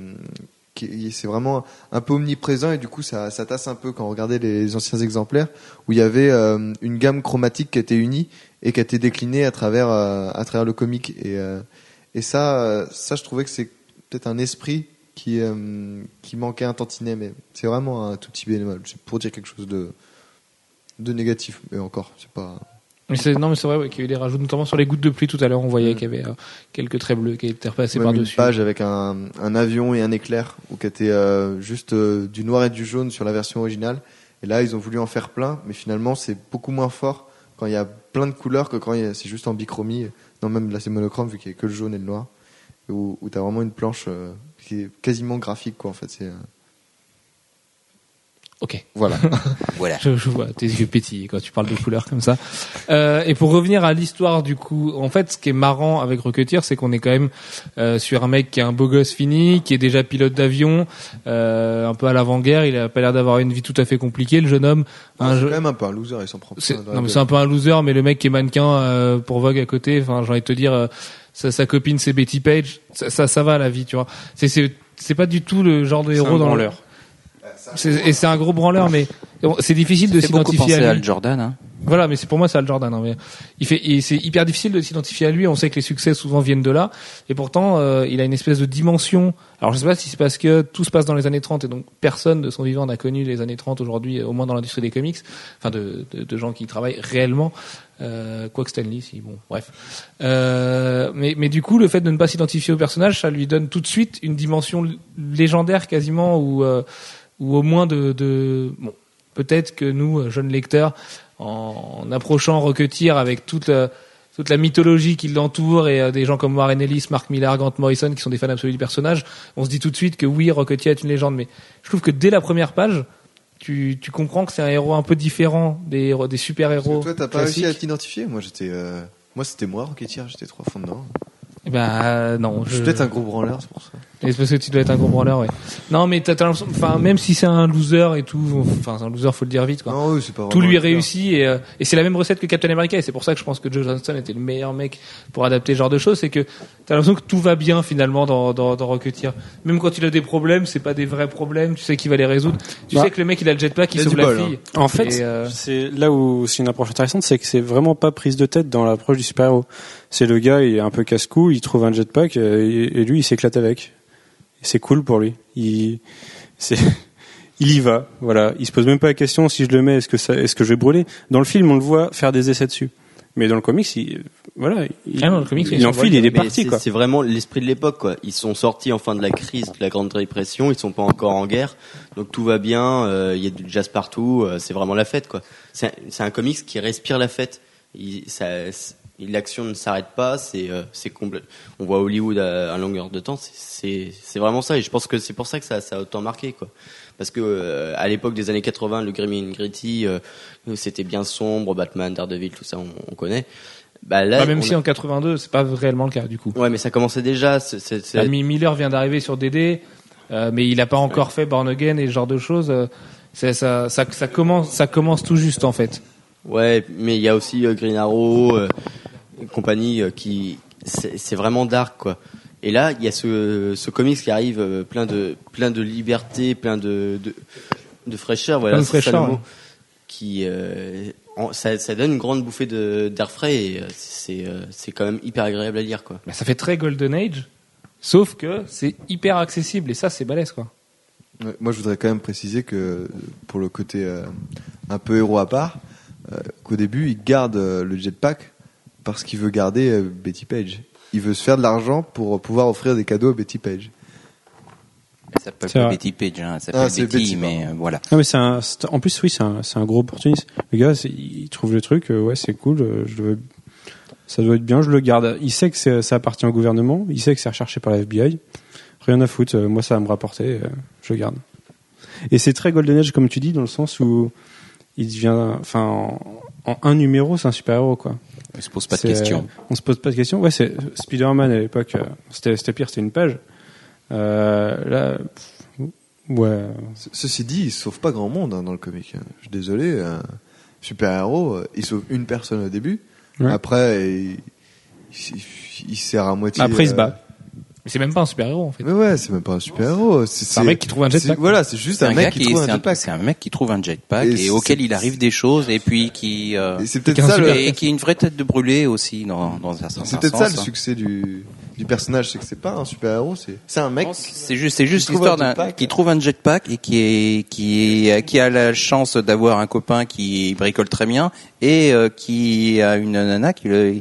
c'est vraiment un peu omniprésent et du coup ça, tasse un peu quand on regardait les anciens exemplaires où il y avait euh, une gamme chromatique qui était unie et qui a été déclinée à travers euh, le comic. Et euh, ça je trouvais que c'est peut-être un esprit qui qui manquait un tantinet mais c'est vraiment un tout petit bémol c'est pour dire quelque chose de de négatif mais encore c'est pas Mais c'est, non, mais c'est vrai ouais, qu'il y a eu des rajouts, notamment sur les gouttes de pluie tout à l'heure, on voyait qu'il y avait euh, quelques traits bleus qui étaient repassés même une par-dessus. page avec un, un avion et un éclair ou qui était euh, juste euh, du noir et du jaune sur la version originale. Et là ils ont voulu en faire plein mais finalement c'est beaucoup moins fort quand il y a plein de couleurs que quand il y a- c'est juste en bichromie. Non même là c'est monochrome vu qu'il y a que le jaune et le noir. Où, où t'as vraiment une planche euh, qui est quasiment graphique quoi en fait. C'est euh, Ok. Voilà. Voilà. Je, je vois tes yeux pétiller quand tu parles de couleurs comme ça. Euh, et pour revenir à l'histoire du coup, en fait, ce qui est marrant avec Rocketeer, c'est qu'on est quand même euh, sur un mec qui est un beau gosse fini, qui est déjà pilote d'avion, euh, un peu à l'avant-guerre. Il a pas l'air d'avoir une vie tout à fait compliquée, le jeune homme. Un c'est jeu- quand même un peu un loser, il s'en prend non mais c'est un peu un loser, mais le mec qui est mannequin euh, pour Vogue à côté, enfin j'ai envie de te dire, euh, sa, sa copine c'est Betty Page, ça, ça ça va la vie, tu vois. C'est c'est c'est pas du tout le genre de un héros dans. C'est- Et c'est un gros branleur, mais c'est difficile de s'identifier à lui. Al Jordan. Hein. Voilà, mais c'est pour moi c'est Al Jordan. hein, mais il fait, et c'est hyper difficile de s'identifier à lui. On sait que les succès souvent viennent de là, et pourtant euh, il a une espèce de dimension. Alors je sais pas si c'est parce que tout se passe dans les années 30 et donc personne de son vivant n'a connu les années 30 aujourd'hui, au moins dans l'industrie des comics, enfin de, de, de gens qui y travaillent réellement. Euh, quoique Stanley, si bon, bref. Euh, mais, mais du coup, le fait de ne pas s'identifier au personnage, ça lui donne tout de suite une dimension légendaire quasiment, ou euh, ou au moins de, de bon, peut-être que nous, euh, jeunes lecteurs, en, en approchant Rocketeer avec toute euh, toute la mythologie qui l'entoure et euh, des gens comme Warren Ellis, Mark Millar, Grant Morrison qui sont des fans absolus du personnage, on se dit tout de suite que oui, Rocketeer est une légende. Mais je trouve que dès la première page, tu, tu comprends que c'est un héros un peu différent des, des super-héros. Toi, t'as pas réussi à t'identifier? Moi, j'étais, euh, moi, c'était moi, Rocketeer, j'étais trois fois dedans. Eh ben euh, non, Je suis peut-être un gros branleur, c'est pour ça. Et c'est parce que tu dois être un gros branleur, ouais. Non, mais t'as, t'as l'impression, enfin, même si c'est un loser et tout, enfin, c'est un loser, faut le dire vite, quoi. Non, oui, c'est pas tout lui est un loser. réussi et, euh, et c'est la même recette que Captain America et c'est pour ça que je pense que Joe Johnston était le meilleur mec pour adapter ce genre de choses c'est que t'as l'impression que tout va bien finalement dans, dans, dans Rocketeer même quand il a des problèmes c'est pas des vrais problèmes tu sais qu'il va les résoudre tu Bah. sais que le mec il a le jetpack il Il a sauve la bol, fille En fait, euh, c'est là où c'est une approche intéressante, c'est que c'est vraiment pas prise de tête dans l'approche du super-héros. C'est le gars, il est un peu casse-cou, il trouve un jetpack euh, et, et lui, il s'éclate avec. C'est cool pour lui. Il, c'est, il y va. Voilà. Il se pose même pas la question si je le mets, est-ce que ça, est-ce que je vais brûler? Dans le film, on le voit faire des essais dessus. Mais dans le comics, il, voilà, il, Ah non, le comics, il enfile, il est parti, c'est- quoi. C'est vraiment l'esprit de l'époque, quoi. Ils sont sortis enfin de la crise de la Grande Dépression, ils sont pas encore en guerre, donc tout va bien. euh, Il y a du jazz partout, euh, c'est vraiment la fête, quoi. C'est un, c'est un comics qui respire la fête. Il- ça- L'action ne s'arrête pas, c'est euh, c'est complet. On voit Hollywood à, à longueur de temps, c'est- vraiment ça. Et je pense que c'est pour ça que ça, ça a autant marqué, quoi. Parce que euh, à l'époque des années 80, le Grim and Gritty, euh, c'était bien sombre, Batman, Daredevil, tout ça, on, on connaît. Bah là, bah, même si a- en 82 c'est pas réellement le cas du coup Ouais, mais ça commençait déjà. c'est- Amy Miller vient d'arriver sur DD euh, mais il a pas encore fait Born Again et ce genre de choses euh, ça, ça, ça commence ça commence tout juste en fait Ouais, mais il y a aussi euh, Green Arrow, euh, compagnie euh, qui c'est vraiment dark quoi. Et là, il y a ce, ce comics qui arrive euh, plein de plein de liberté, plein de de, de fraîcheur. Voilà, Plein de c'est ça le mot. Qui euh, en- ça, ça donne une grande bouffée de d'air frais et c'est c'est quand même hyper agréable à lire quoi. Bah, ça fait très Golden Age, sauf que c'est hyper accessible et ça c'est balèze quoi. Ouais, moi, je voudrais quand même préciser que pour le côté euh, un peu héros à part, euh, qu'au début, il garde euh, le jetpack parce qu'il veut garder euh, Betty Page. Il veut se faire de l'argent pour pouvoir offrir des cadeaux à Betty Page. Elle s'appelle pas. Betty Page, hein, elle s'appelle Ah, c'est Betty, Betty, mais euh, voilà. Ah, mais c'est un, c'est- en plus, oui, c'est un, gros opportuniste. Le gars, il trouve le truc, euh, ouais, c'est cool, euh, je le- ça doit être bien, je le garde. Il sait que ça appartient au gouvernement, il sait que c'est recherché par la FBI. Rien à foutre, euh, moi ça va me rapporter, euh, je le garde. Et c'est très Golden Age, comme tu dis, dans le sens où il devient, enfin, en, en un numéro, c'est un super-héros, quoi. Elle se pose pas de questions. on se pose pas de questions. Ouais, c'est Spider-Man à l'époque, euh, c'était c'était pire, c'était une page. Euh, là, pff, ouais, Ce- Ceci dit, il sauve pas grand monde hein, dans le comic. hein. Je suis désolé, un super-héros, euh, il sauve une personne au début. Ouais. Après, il, il, il sert à moitié. Après, il se euh, bat. Mais c'est même pas un super héros en fait. Mais ouais, c'est même pas un super-héros. C'est un mec qui trouve un jetpack. c'est- Voilà, c'est juste un, un, mec qui, qui, trouve c'est un un, jetpack. c'est un mec qui trouve un jetpack Et auquel il arrive des choses et puis qui euh, Et c'est peut-être ça, le, et qui est une vraie tête de brûlé aussi dans dans un certain c'est peut-être ça le hein. succès du, du personnage, c'est que c'est pas un super-héros, c'est, c'est un mec. C'est juste, c'est juste l'histoire un d'un jetpack. qui trouve un jetpack et qui est qui est qui a la chance d'avoir un copain qui bricole très bien et euh, qui a une nana qui le,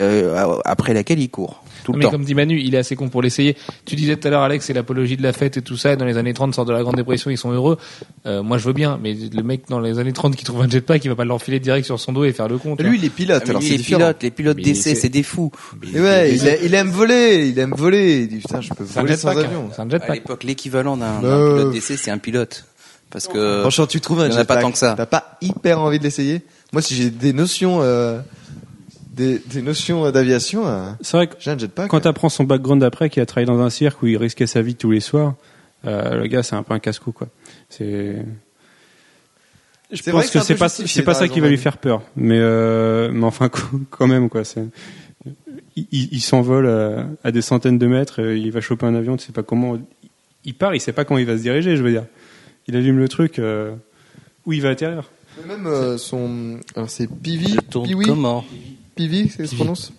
euh, après laquelle il court tout le mais temps. comme dit Manu, il est assez con pour l'essayer. Tu disais tout à l'heure, Alex, c'est l'apologie de la fête et tout ça. et Dans les années 30, sort de la Grande Dépression, ils sont heureux. Euh, moi, je veux bien, mais le mec dans les années 30 qui trouve un jetpack, il va pas l'enfiler direct sur son dos et faire le con. tu Lui, il est pilote, Ah, alors c'est différent. pilotes, les pilotes d'essai, c'est- des fous. Ouais, il, a- il aime voler, il aime voler. Il dit putain, je peux C'est un voler sans jetpack. avion. hein. C'est un À jetpack. l'époque, l'équivalent d'un Euh, pilote d'essai, c'est un pilote. parce que Franchement, tu trouves un a pas jetpack, tant que ça. T'as pas hyper envie de l'essayer Moi, si j'ai des notions, euh, des, des notions d'aviation, euh, C'est vrai que j'ai un jetpack. quand tu apprends son background après, qu'il a travaillé dans un cirque où il risquait sa vie tous les soirs, euh, le gars, c'est un peu un casse-cou, quoi. C'est. Je C'est vrai pense que que c'est pas, c'est pas ça qui va lui faire peur. Mais, euh, mais enfin, quand même, quoi. C'est, il, il- il s'envole à, à des centaines de mètres, euh, il va choper un avion, tu sais pas comment. Il part, il sait pas comment il va se diriger, je veux dire. Il allume le truc, euh, où il va atterrir. Mais Même euh, son, alors c'est Pivi, Piwi, comment Pivi, c'est ce que se prononce.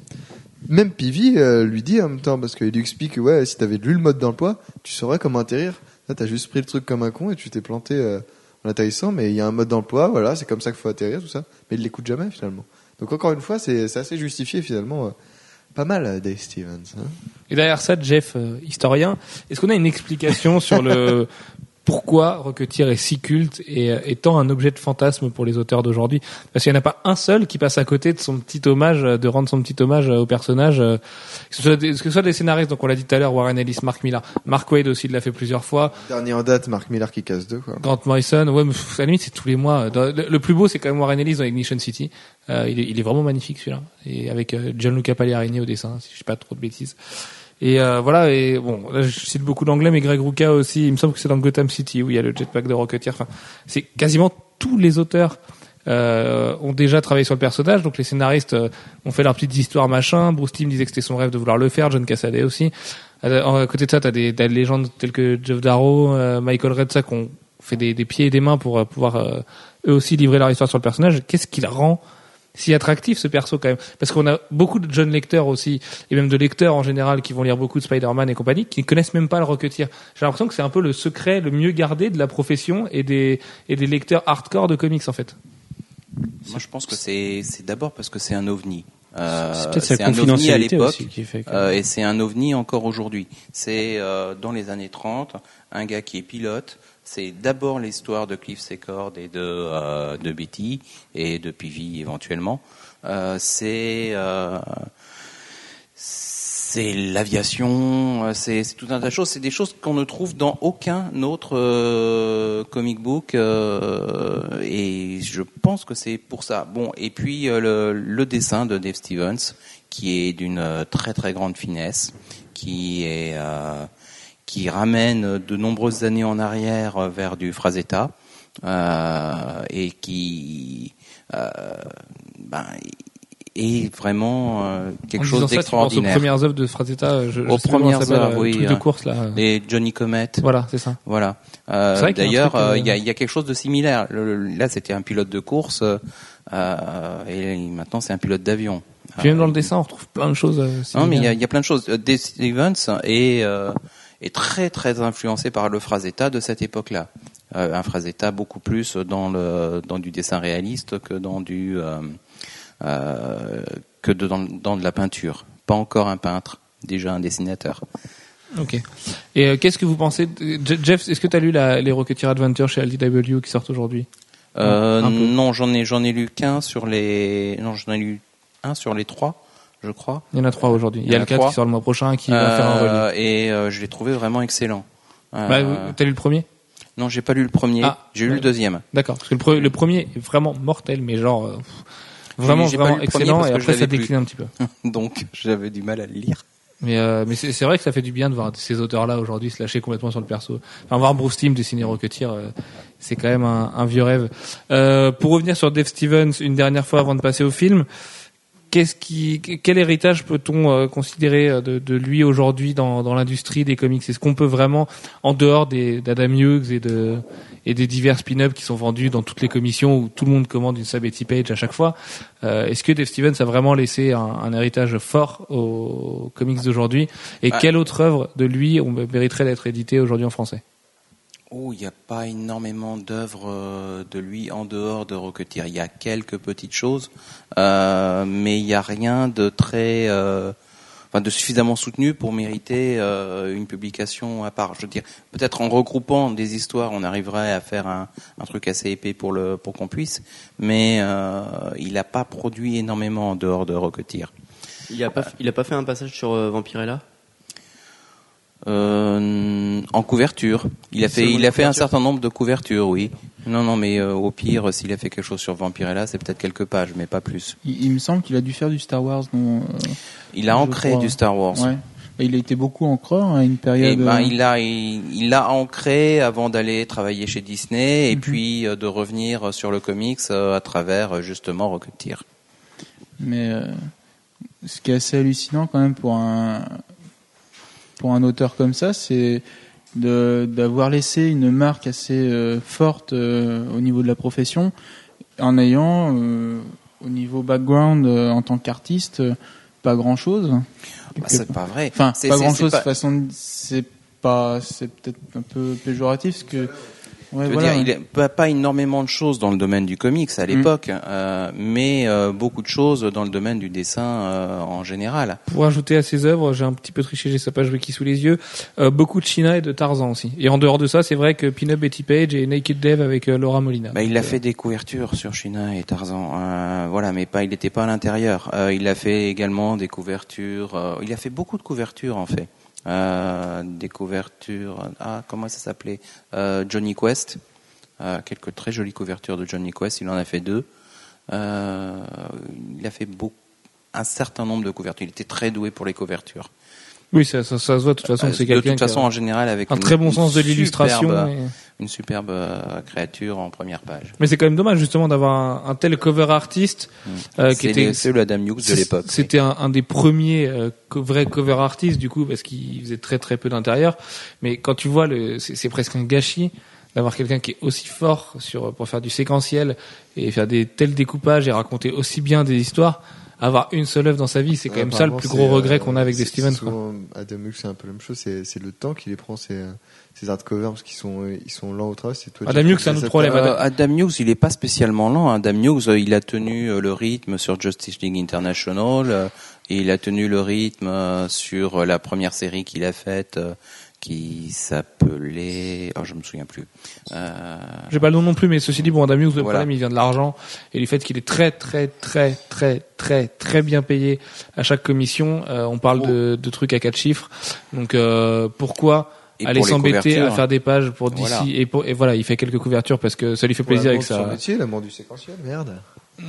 Même Pivi euh, lui dit en même temps parce qu'il lui explique que ouais, si t'avais lu le mode d'emploi, tu saurais comment atterrir. Là, t'as juste pris le truc comme un con et tu t'es planté euh, en atterrissant. Mais il y a un mode d'emploi, voilà, c'est comme ça qu'il faut atterrir, tout ça. Mais il l'écoute jamais finalement. Donc encore une fois, c'est c'est assez justifié finalement. euh, pas mal, Dave Stevens. Hein. Et derrière ça, Jeff, euh, historien, est-ce qu'on a une explication sur le pourquoi Rocketeer est si culte et euh, étant un objet de fantasme pour les auteurs d'aujourd'hui Parce qu'il n'y en a pas un seul qui passe à côté de son petit hommage, euh, de rendre son petit hommage euh, au personnage, que ce soit des, que ce soit des scénaristes, donc on l'a dit tout à l'heure, Warren Ellis, Mark Millar, Mark Wade aussi l'a fait plusieurs fois, Dernier en date, Mark Miller qui casse deux quoi. Grant Morrison, ouais, mais à la limite c'est tous les mois. Le, plus beau c'est quand même Warren Ellis dans Ignition City. Euh, il, est, il est vraiment magnifique celui-là, et avec euh, Gianluca Pagliarini au dessin, si je dis pas trop de bêtises. Et euh, voilà, et bon, là, je cite beaucoup d'anglais, mais Greg Rucka aussi, il me semble que c'est dans Gotham City où il y a le jetpack de Rocketeer. Enfin, c'est quasiment tous les auteurs euh, ont déjà travaillé sur le personnage, donc les scénaristes euh, ont fait leurs petites histoires machin. Bruce Timm disait que c'était son rêve de vouloir le faire, John Cassaday aussi. Euh, À côté de ça, t'as des, des légendes telles que Jeff Darrow, euh, Michael qui ont fait des, des pieds et des mains pour euh, pouvoir eux aussi livrer leur histoire sur le personnage. Qu'est-ce qui le rend si attractif ce perso quand même Parce qu'on a beaucoup de jeunes lecteurs aussi, et même de lecteurs en général qui vont lire beaucoup de Spider-Man et compagnie, qui ne connaissent même pas le Rocketeer. J'ai l'impression que c'est un peu le secret le mieux gardé de la profession et des, et des lecteurs hardcore de comics en fait. Moi, je pense que c'est c'est d'abord parce que c'est un ovni. Euh, c'est peut-être sa c'est un ovni à l'époque aussi qui fait que... euh, et c'est un ovni encore aujourd'hui. C'est euh, dans les années 30, un gars qui est pilote. C'est d'abord l'histoire de Cliff Secord et de euh, de Betty et de Peavy éventuellement. Euh, c'est euh, l'aviation, euh, c'est tout un tas de choses. C'est des choses qu'on ne trouve dans aucun autre euh, comic book, euh, et je pense que c'est pour ça. Bon, et puis le, le dessin de Dave Stevens, qui est d'une très très grande finesse, qui est qui ramène de nombreuses années en arrière vers du Frazetta, euh, et qui euh, ben, est vraiment euh, quelque en chose penses aux d'extraordinaire. premières œuvres de Frazetta, euh, je, je Aux ça premières œuvres, euh, oui, truc de course là. Les Johnny Comet. Voilà, c'est ça. Voilà. D'ailleurs, il y, a, il y a quelque chose de similaire. Le- le- là, c'était un pilote de course, et maintenant c'est un pilote d'avion. Puis même dans le dessin, on retrouve plein de choses. non, mais il y, a, y plein de choses. Dave Stevens euh, est très très influencé par le Frazetta de cette époque-là. Euh, un Frazetta beaucoup plus dans le dans du dessin réaliste que dans du euh, euh, que de, dans, dans de la peinture. Pas encore un peintre, déjà un dessinateur. Ok. Et euh, qu'est-ce que vous pensez de- Jeff, est-ce que tu as lu la, les Rocketeer Adventure chez LDW qui sortent aujourd'hui? Non, j'en ai j'en ai lu qu'un sur les non j'en ai lu un sur les trois, je crois. Il y en a trois aujourd'hui. Il y a le a 4 trois. qui sort le mois prochain qui va faire un relis. Euh, et euh, je l'ai trouvé vraiment excellent. Euh, Bah, T'as lu le premier? Non, j'ai pas lu le premier, Ah, j'ai lu le deuxième. D'accord. Parce que le, pre- le premier est vraiment mortel, mais genre vraiment vraiment excellent. Et après ça plus. décline un petit peu. Donc j'avais du mal à le lire. Mais euh, mais c'est c'est vrai que ça fait du bien de voir ces auteurs-là aujourd'hui se lâcher complètement sur le perso. Enfin, voir Bruce Timm dessiner Rocketeer, euh, c'est quand même un, un vieux rêve. Euh, pour revenir sur Dave Stevens une dernière fois avant de passer au film, qu'est-ce qui, quel héritage peut-on euh, considérer euh, de, de lui aujourd'hui dans, dans l'industrie des comics? Est-ce qu'on peut vraiment, en dehors des d'Adam Hughes et de et des divers spin-offs qui sont vendus dans toutes les commissions où tout le monde commande une Sabetty Page à chaque fois, euh, est-ce que Dave Stevens a vraiment laissé un, un héritage fort aux comics d'aujourd'hui? Et Ouais. quelle autre œuvre de lui on mériterait d'être éditée aujourd'hui en français? Oh, il n'y a pas énormément d'œuvres euh, de lui en dehors de Rocketeer. Il y a quelques petites choses, euh, mais il n'y a rien de très, euh, enfin, de suffisamment soutenu pour mériter euh, une publication à part. Je veux dire, peut-être en regroupant des histoires, on arriverait à faire un, truc assez épais pour le, pour qu'on puisse, mais euh, il n'a pas produit énormément en dehors de Rocketeer. Il a pas, il pas fait un passage sur Vampirella? Euh, en couverture. Il a fait, il a fait un certain nombre de couvertures, oui. Non, non, mais euh, au pire, s'il a fait quelque chose sur Vampirella, c'est peut-être quelques pages, mais pas plus. Il, il me semble qu'il a dû faire du Star Wars. Non, euh, Il a ancré crois. du Star Wars. ouais. Et il a été beaucoup encreur à une Et période. ben, euh, il a, il, il l'a ancré avant d'aller travailler chez Disney et Mhm. puis de revenir sur le comics à travers justement Rocketeer. Mais ce qui est assez hallucinant quand même pour un pour un auteur comme ça, c'est d'avoir laissé une marque assez euh, forte euh, au niveau de la profession, en ayant euh, au niveau background euh, en tant qu'artiste euh, pas grand chose. Bah, c'est pas vrai. Enfin, pas grand chose. pas- De façon, c'est pas, c'est peut-être un peu péjoratif, parce que. Ouais, voilà. dire, il n'y a pas, énormément de choses dans le domaine du comics à l'époque, euh, mais euh, beaucoup de choses dans le domaine du dessin euh, en général. Pour ajouter à ses œuvres, j'ai un petit peu triché, j'ai sa page wiki sous les yeux, euh, beaucoup de China et de Tarzan aussi. Et en dehors de ça, c'est vrai que Pin-Up Betty Page et Naked Dev avec euh, Laura Molina. Bah, il a fait des couvertures sur China et Tarzan, euh, voilà, mais pas, il n'était pas à l'intérieur. Euh, il a fait également des couvertures. euh, il a fait beaucoup de couvertures en fait. Euh, des couvertures. Ah, comment ça s'appelait? Euh, Johnny Quest. Euh, quelques très jolies couvertures de Johnny Quest. Il en a fait deux. Il a fait un certain nombre de couvertures. Il était très doué pour les couvertures. Oui, ça, ça, ça se voit de toute façon. Euh, que c'est de quelqu'un toute qui a façon, en général, avec un une- très bon sens de l'illustration. et- une superbe euh, créature en première page. Mais c'est quand même dommage justement d'avoir un, un tel cover artiste euh, qui était le- c'est le Adam Hughes de l'époque. C'était un, un des premiers euh, co- vrais cover artistes du coup parce qu'il faisait très très peu d'intérieur. Mais quand tu vois le, c'est presque un gâchis d'avoir quelqu'un qui est aussi fort sur pour faire du séquentiel et faire des tels découpages et raconter aussi bien des histoires. Avoir une seule œuvre dans sa vie, c'est quand même ça le plus c'est, gros euh, regret qu'on a avec des c'est- Stevens. c'est Quoi. Adam Hughes, c'est un peu la même chose. C'est c'est le temps qu'il les prend, ces, ces hardcovers, parce qu'ils sont, ils sont lents au travail. C'est toi, Adam Hughes, c'est un autre problème. Euh. Adam Hughes, il est pas spécialement lent. hein. Adam Hughes, euh, il a tenu euh, le rythme sur Justice League International, euh, et il a tenu le rythme euh, sur euh, la première série qu'il a faite, euh, qui s'appelait, oh, je me souviens plus. Euh, J'ai pas le nom non plus, mais ceci dit, bon, Adam Hughes, le Voilà. problème, il vient de l'argent et du fait qu'il est très, très, très, très, très, très bien payé à chaque commission. Euh, on parle de, de trucs à quatre chiffres. Donc, euh, pourquoi Et aller s'embêter à faire des pages pour DC Voilà. et, pour- et voilà, il fait quelques couvertures parce que ça lui fait plaisir avec de son ça. métier, la mort du séquentiel, merde.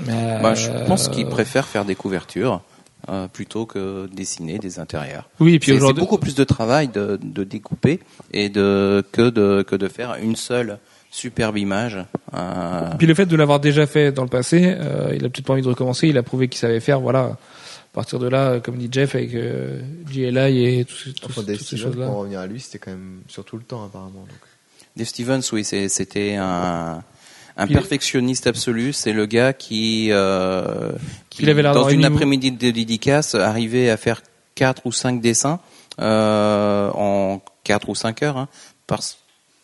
Euh, bah, je pense qu'il préfère faire des couvertures euh, plutôt que dessiner des intérieurs. Oui, et puis C'est c'est aujourd'hui, beaucoup plus de travail de, de découper et de que de que de faire une seule superbe image. Euh, puis le fait de l'avoir déjà fait dans le passé, euh, il a peut-être pas envie de recommencer. Il a prouvé qu'il savait faire. Voilà. À partir de là, comme dit Jeff, avec euh, GLI et tout, tout- Enfin, Dave toutes ces Stevens, choses-là. pour en revenir à lui, c'était quand même surtout le temps, apparemment. Donc. Dave Stevens, oui, c'est- c'était un, un Puis- perfectionniste absolu. C'est le gars qui, euh, qui avait dans une une- après-midi de dédicace, arrivait à faire quatre ou cinq dessins euh, en quatre ou cinq heures, hein, parce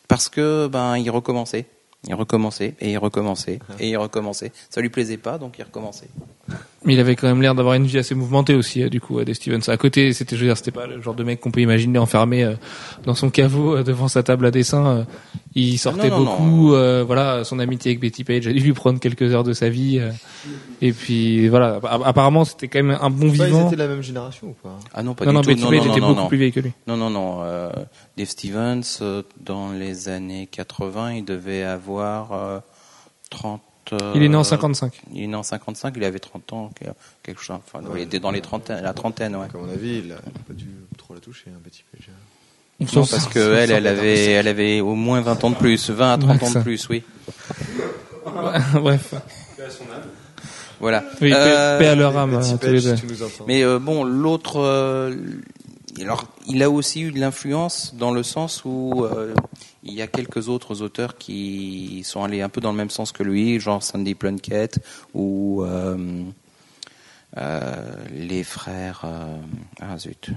parce que ben il recommençait, il recommençait et il recommençait et il recommençait. Ça lui plaisait pas, donc il recommençait. Mais il avait quand même l'air d'avoir une vie assez mouvementée aussi, euh, du coup, euh, Dave Stevens. À côté, c'était, je veux dire, c'était pas le genre de mec qu'on peut imaginer enfermé euh, dans son caveau euh, devant sa table à dessin. euh. Il sortait Non, non, beaucoup. euh, voilà, son amitié avec Betty Page a dû lui prendre quelques heures de sa vie. euh. et puis voilà. App- Apparemment, c'était quand même un bon Bah, ils vivant. étaient de la même génération ou pas? Ah non, pas Non, du non, tout. Betty non, Page non, était non, beaucoup non. plus vieille que lui. Non, non, non. euh, Dave Stevens, dans les années 80, il devait avoir euh, 30. Euh, Il est né en 55. Il est né en 55, il avait 30 ans, quelque chose. Enfin, il était dans les trentaines, la trentaine, ouais. À mon avis, il a pas dû trop la toucher, hein, Betty Page. Non, parce que elle, elle avait, elle avait au moins 20 ans de plus, 20 à 30 ans de plus, oui. Bref. Voilà. Oui, paix- Euh, paix à leur âme, hein, tous les deux. Mais euh, bon, l'autre, euh, alors, il a aussi eu de l'influence dans le sens où euh, il y a quelques autres auteurs qui sont allés un peu dans le même sens que lui, genre Sandy Plunkett ou euh, euh, les frères. ah zut.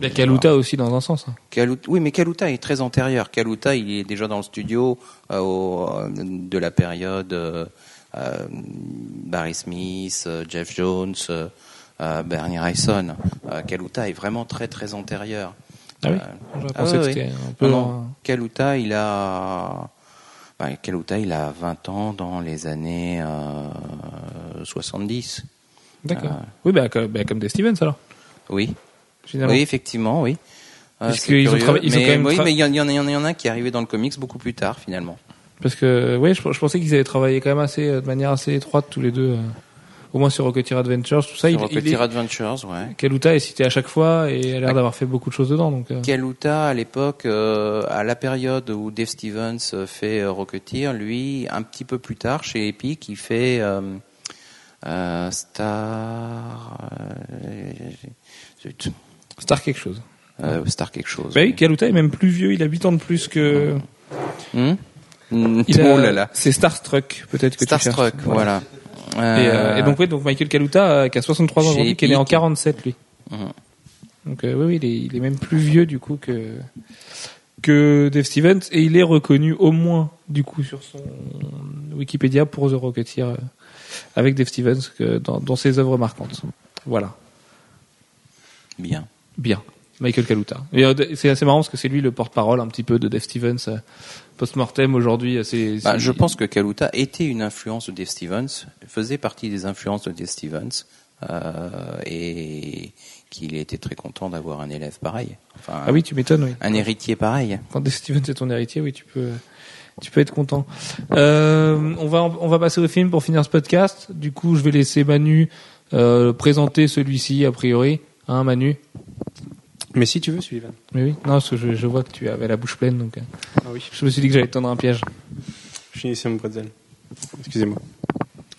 Il y a Kaluta aussi dans un sens. hein. Kaluta- oui, mais Kaluta est très antérieur. Kaluta, il est déjà dans le studio au- de la période Barry Smith, Jeff Jones, Bernie Wrightson. Euh, Kaluta est vraiment très très antérieur. Ah oui Euh, Je ah pensais ouais, que un peu. non, non. Kaluta, il a ben, Kaluta, il a 20 ans dans les années euh, 70. D'accord. Oui, bah, comme, bah, Dave Stevens alors. Oui. Finalement. Oui, effectivement, oui. Euh, Parce qu'ils ont travaillé- mais, oui, il y, en- y en a- il y en a un qui est arrivé dans le comics beaucoup plus tard finalement. Parce que, ouais, je, je pensais qu'ils avaient travaillé quand même assez, euh, de manière assez étroite tous les deux. Au moins sur Rocketeer Adventures, tout ça. Sur il, il Rocketeer est- Adventures, ouais. Kaluta est cité à chaque fois et a l'air d'avoir fait beaucoup de choses dedans. Donc, euh, Kaluta, à l'époque, euh, à la période où Dave Stevens euh, fait Rocketeer, lui, un petit peu plus tard, chez Epic, il fait euh, Star... Star quelque chose. euh, Star quelque chose. Bah oui, Kaluta est même plus vieux, il a 8 ans de plus que. Il a- oh là là. C'est Starstruck, peut-être que tu cherches. Starstruck, voilà. Et, euh, et donc, ouais, donc Michael Kaluta, euh, qui a 63 ans aujourd'hui, qui est né en Epic. 47, lui. Mhm. Donc, euh, oui, oui, il est, il est même plus vieux, du coup, que, que Dave Stevens. Et il est reconnu au moins, du coup, sur son Wikipédia pour The Rocketeer, euh, avec Dave Stevens, que dans, dans ses œuvres marquantes. Voilà. Bien. Bien. Michael Kaluta. Et euh, c'est assez marrant parce que c'est lui le porte-parole un petit peu de Dave Stevens euh, post-mortem aujourd'hui. euh, Bah, je pense que Kaluta était une influence de Dave Stevens, faisait partie des influences de Dave Stevens, euh, et qu'il était très content d'avoir un élève pareil. Enfin, Ah oui, tu m'étonnes, oui. un héritier pareil. Quand Dave Stevens est ton héritier, oui, tu peux, tu peux être content. Euh, on va, on va passer au film pour finir ce podcast. Du coup, je vais laisser Manu euh, présenter celui-ci a priori. Hein, Manu? Mais si tu veux, Sullivan. Mais oui. Non, parce que je, je vois que tu avais la bouche pleine, donc. euh, Ah oui. Je me suis dit que j'allais te tendre un piège. Je finissais mon bretzel. Excusez-moi.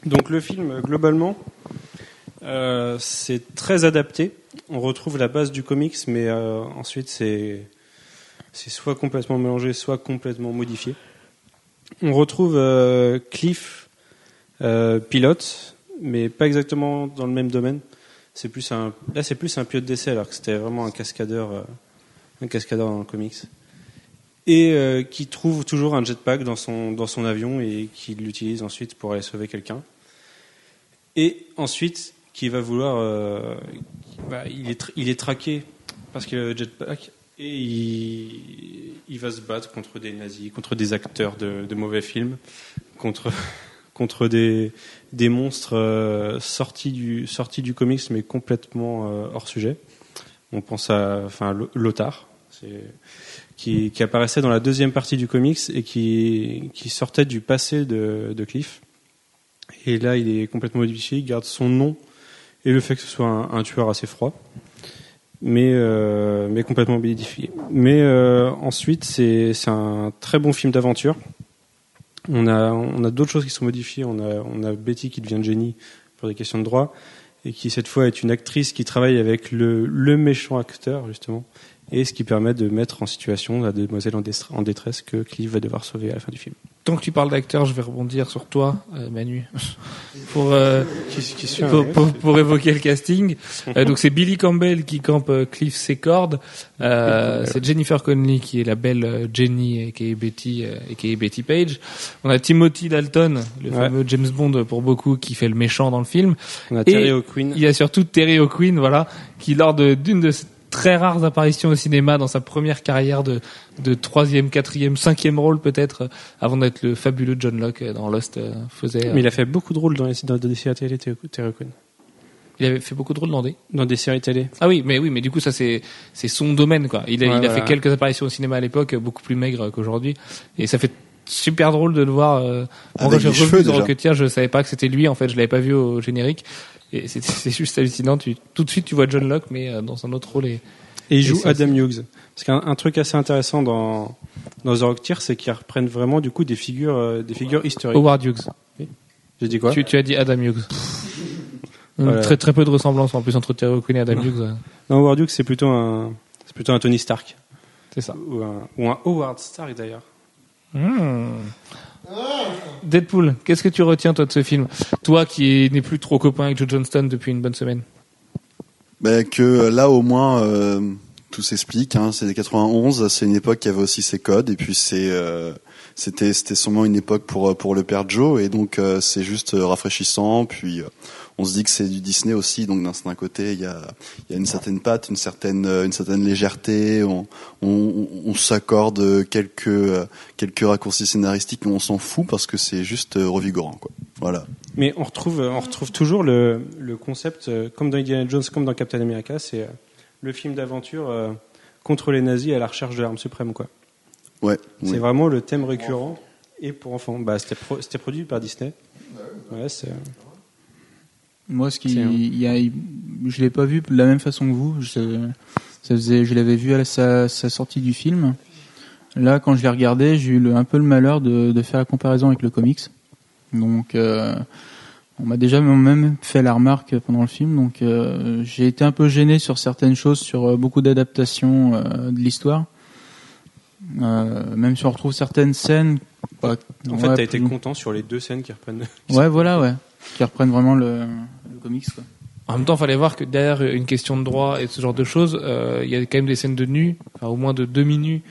Donc le film, globalement, euh, c'est très adapté. On retrouve la base du comics, mais euh, ensuite c'est c'est soit complètement mélangé, soit complètement modifié. On retrouve euh, Cliff, euh, pilote, mais pas exactement dans le même domaine. C'est plus un là c'est plus un pilote d'essai alors que c'était vraiment un cascadeur, euh, un cascadeur dans le comics et euh, qui trouve toujours un jetpack dans son, dans son avion et qui l'utilise ensuite pour aller sauver quelqu'un. Et ensuite, qui va vouloir. euh, bah, il, est, il est traqué parce qu'il a le jetpack et il, il va se battre contre des nazis, contre des acteurs de, de mauvais films, contre, contre des, des monstres euh, sortis, du, sortis du comics mais complètement euh, hors sujet. On pense à enfin, Lothar. Qui, qui apparaissait dans la deuxième partie du comics et qui, qui sortait du passé de, de Cliff. Et là, il est complètement modifié, il garde son nom et le fait que ce soit un, tueur assez froid, mais, euh, mais complètement modifié. Mais ensuite, c'est un très bon film d'aventure. On a, on a d'autres choses qui sont modifiées. On a, on a Betty qui devient Jenny pour des questions de droit et qui cette fois est une actrice qui travaille avec le, le méchant acteur justement et ce qui permet de mettre en situation la demoiselle en, détresse que Cliff va devoir sauver à la fin du film. Tant que tu parles d'acteur, je vais rebondir sur toi, euh, Manu, pour, euh, pour, pour, pour évoquer le casting. Euh, donc c'est Billy Campbell qui campe euh, Cliff Secord. Euh, c'est Jennifer Connelly qui est la belle Jenny qui est Betty euh, qui est Betty Page. On a Timothy Dalton, le Ouais. fameux James Bond pour beaucoup, qui fait le méchant dans le film. On a Et Terry O'Quinn. Il y a surtout Terry O'Quinn, voilà, qui lors de- d'une de ses très rares apparitions au cinéma dans sa première carrière de, de troisième, quatrième, cinquième rôle peut-être, euh, avant d'être le fabuleux John Locke euh, dans Lost, euh, faisait. euh, Mais il a fait beaucoup de rôles dans, les, dans des séries télé, Terry il avait fait beaucoup de rôles dans des. Dans des séries télé. Ah oui, mais oui, mais du coup ça c'est c'est son domaine quoi. Il a, Ouais, il a voilà. fait quelques apparitions au cinéma à l'époque, beaucoup plus maigres qu'aujourd'hui, et ça fait super drôle de le voir. Euh, quand j'ai les cheveux, revu The déjà. Rocketeer, je savais pas que c'était lui. En fait, je l'avais pas vu au générique, et c'est juste hallucinant. Tu, tout de suite, tu vois John Locke, mais euh, dans un autre rôle. Et, Et il Et joue Adam Hughes. Parce qu'un un truc assez intéressant dans, dans The Rocketeer, c'est qu'ils reprennent vraiment du coup des figures, euh, des figures historiques. Howard Hughes. J'ai dit quoi Tu, tu as dit Adam Hughes. Hum, Voilà. Très très peu de ressemblance en plus entre Terry O'Quinn et Adam Hughes. Non, Howard Hughes, c'est plutôt un, c'est plutôt un Tony Stark. C'est ça. Ou un, ou un Howard Stark d'ailleurs. Hmm. Deadpool, qu'est-ce que tu retiens toi de ce film? Toi qui n'es plus trop copain avec Joe Johnston depuis une bonne semaine. Ben, que euh, là au moins euh, tout s'explique. Hein, c'est les 91, c'est une époque qui avait aussi ses codes et puis c'est euh, c'était c'était sûrement une époque pour euh, pour le père Joe et donc euh, c'est juste euh, rafraîchissant. Puis on se dit que c'est du Disney aussi, donc d'un d'un côté il y a il y a une certaine patte, une certaine euh, une certaine légèreté. On on, on s'accorde quelques euh, quelques raccourcis scénaristiques, mais on s'en fout parce que c'est juste euh, revigorant quoi. Voilà. Mais on retrouve, on retrouve toujours le, le concept, comme dans Indiana Jones, comme dans Captain America, c'est le film d'aventure euh, contre les nazis à la recherche de l'arme suprême, quoi. Ouais. C'est oui. vraiment le thème récurrent et pour enfants. Bah, c'était pro- produit par Disney. Ouais, c'est. Moi, ce qui, il y a, je l'ai pas vu de la même façon que vous. Je, ça faisait, je l'avais vu à sa, sa sortie du film. Là, quand je l'ai regardé, j'ai eu le- un peu le malheur de, de faire la comparaison avec le comics. Donc, euh, on m'a déjà même fait la remarque pendant le film. Donc, euh, j'ai été un peu gêné sur certaines choses, sur euh, beaucoup d'adaptations euh, de l'histoire. Euh, même si on retrouve certaines scènes. bah, En ouais, fait, t'as été content sur les deux scènes qui reprennent. Ouais, voilà, ouais. Qui reprennent vraiment le, le comics, quoi. En même temps, fallait voir que derrière une question de droit et ce genre de choses, euh, il y a quand même des scènes de nu, enfin au moins de demi nus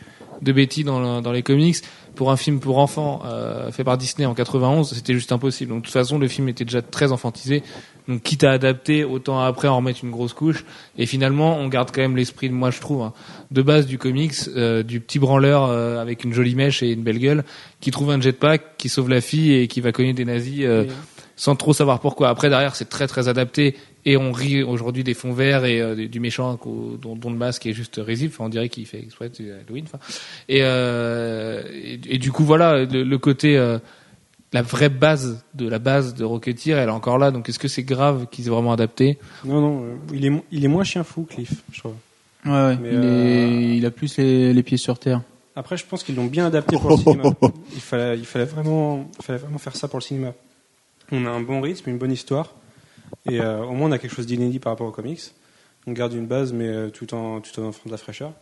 de Betty dans, le- dans les comics. Pour un film pour enfants euh, fait par Disney en 91, c'était juste impossible. Donc de toute façon, le film était déjà très enfantisé. Donc quitte à adapter, autant après en remettre une grosse couche. Et finalement, on garde quand même l'esprit, moi je trouve, hein, de base du comics, euh, du petit branleur euh, avec une jolie mèche et une belle gueule, qui trouve un jetpack, qui sauve la fille et qui va cogner des nazis. euh, sans trop savoir pourquoi. Après derrière c'est très très adapté et on rit aujourd'hui des fonds verts et euh, du- méchant dont, dont le masque est juste risible. Enfin, on dirait qu'il fait exprès Halloween. Enfin. Et, euh, et, et du coup voilà le, le côté euh, la vraie base de la base de Rocketeer elle est encore là. Donc est-ce que c'est grave qu'ils aient vraiment adapté? Non, non, euh, il est, il est moins chien fou, Cliff, je trouve. Ouais, ouais. Il, euh, est- il a plus les, les pieds sur terre. Après, je pense qu'ils l'ont bien adapté pour le cinéma. Il fallait, il fallait vraiment, il fallait vraiment faire ça pour le cinéma. On a un bon rythme, une bonne histoire, et euh, au moins on a quelque chose d'inédit par rapport aux comics. On garde une base, mais euh, tout en tout en offrant de la fraîcheur.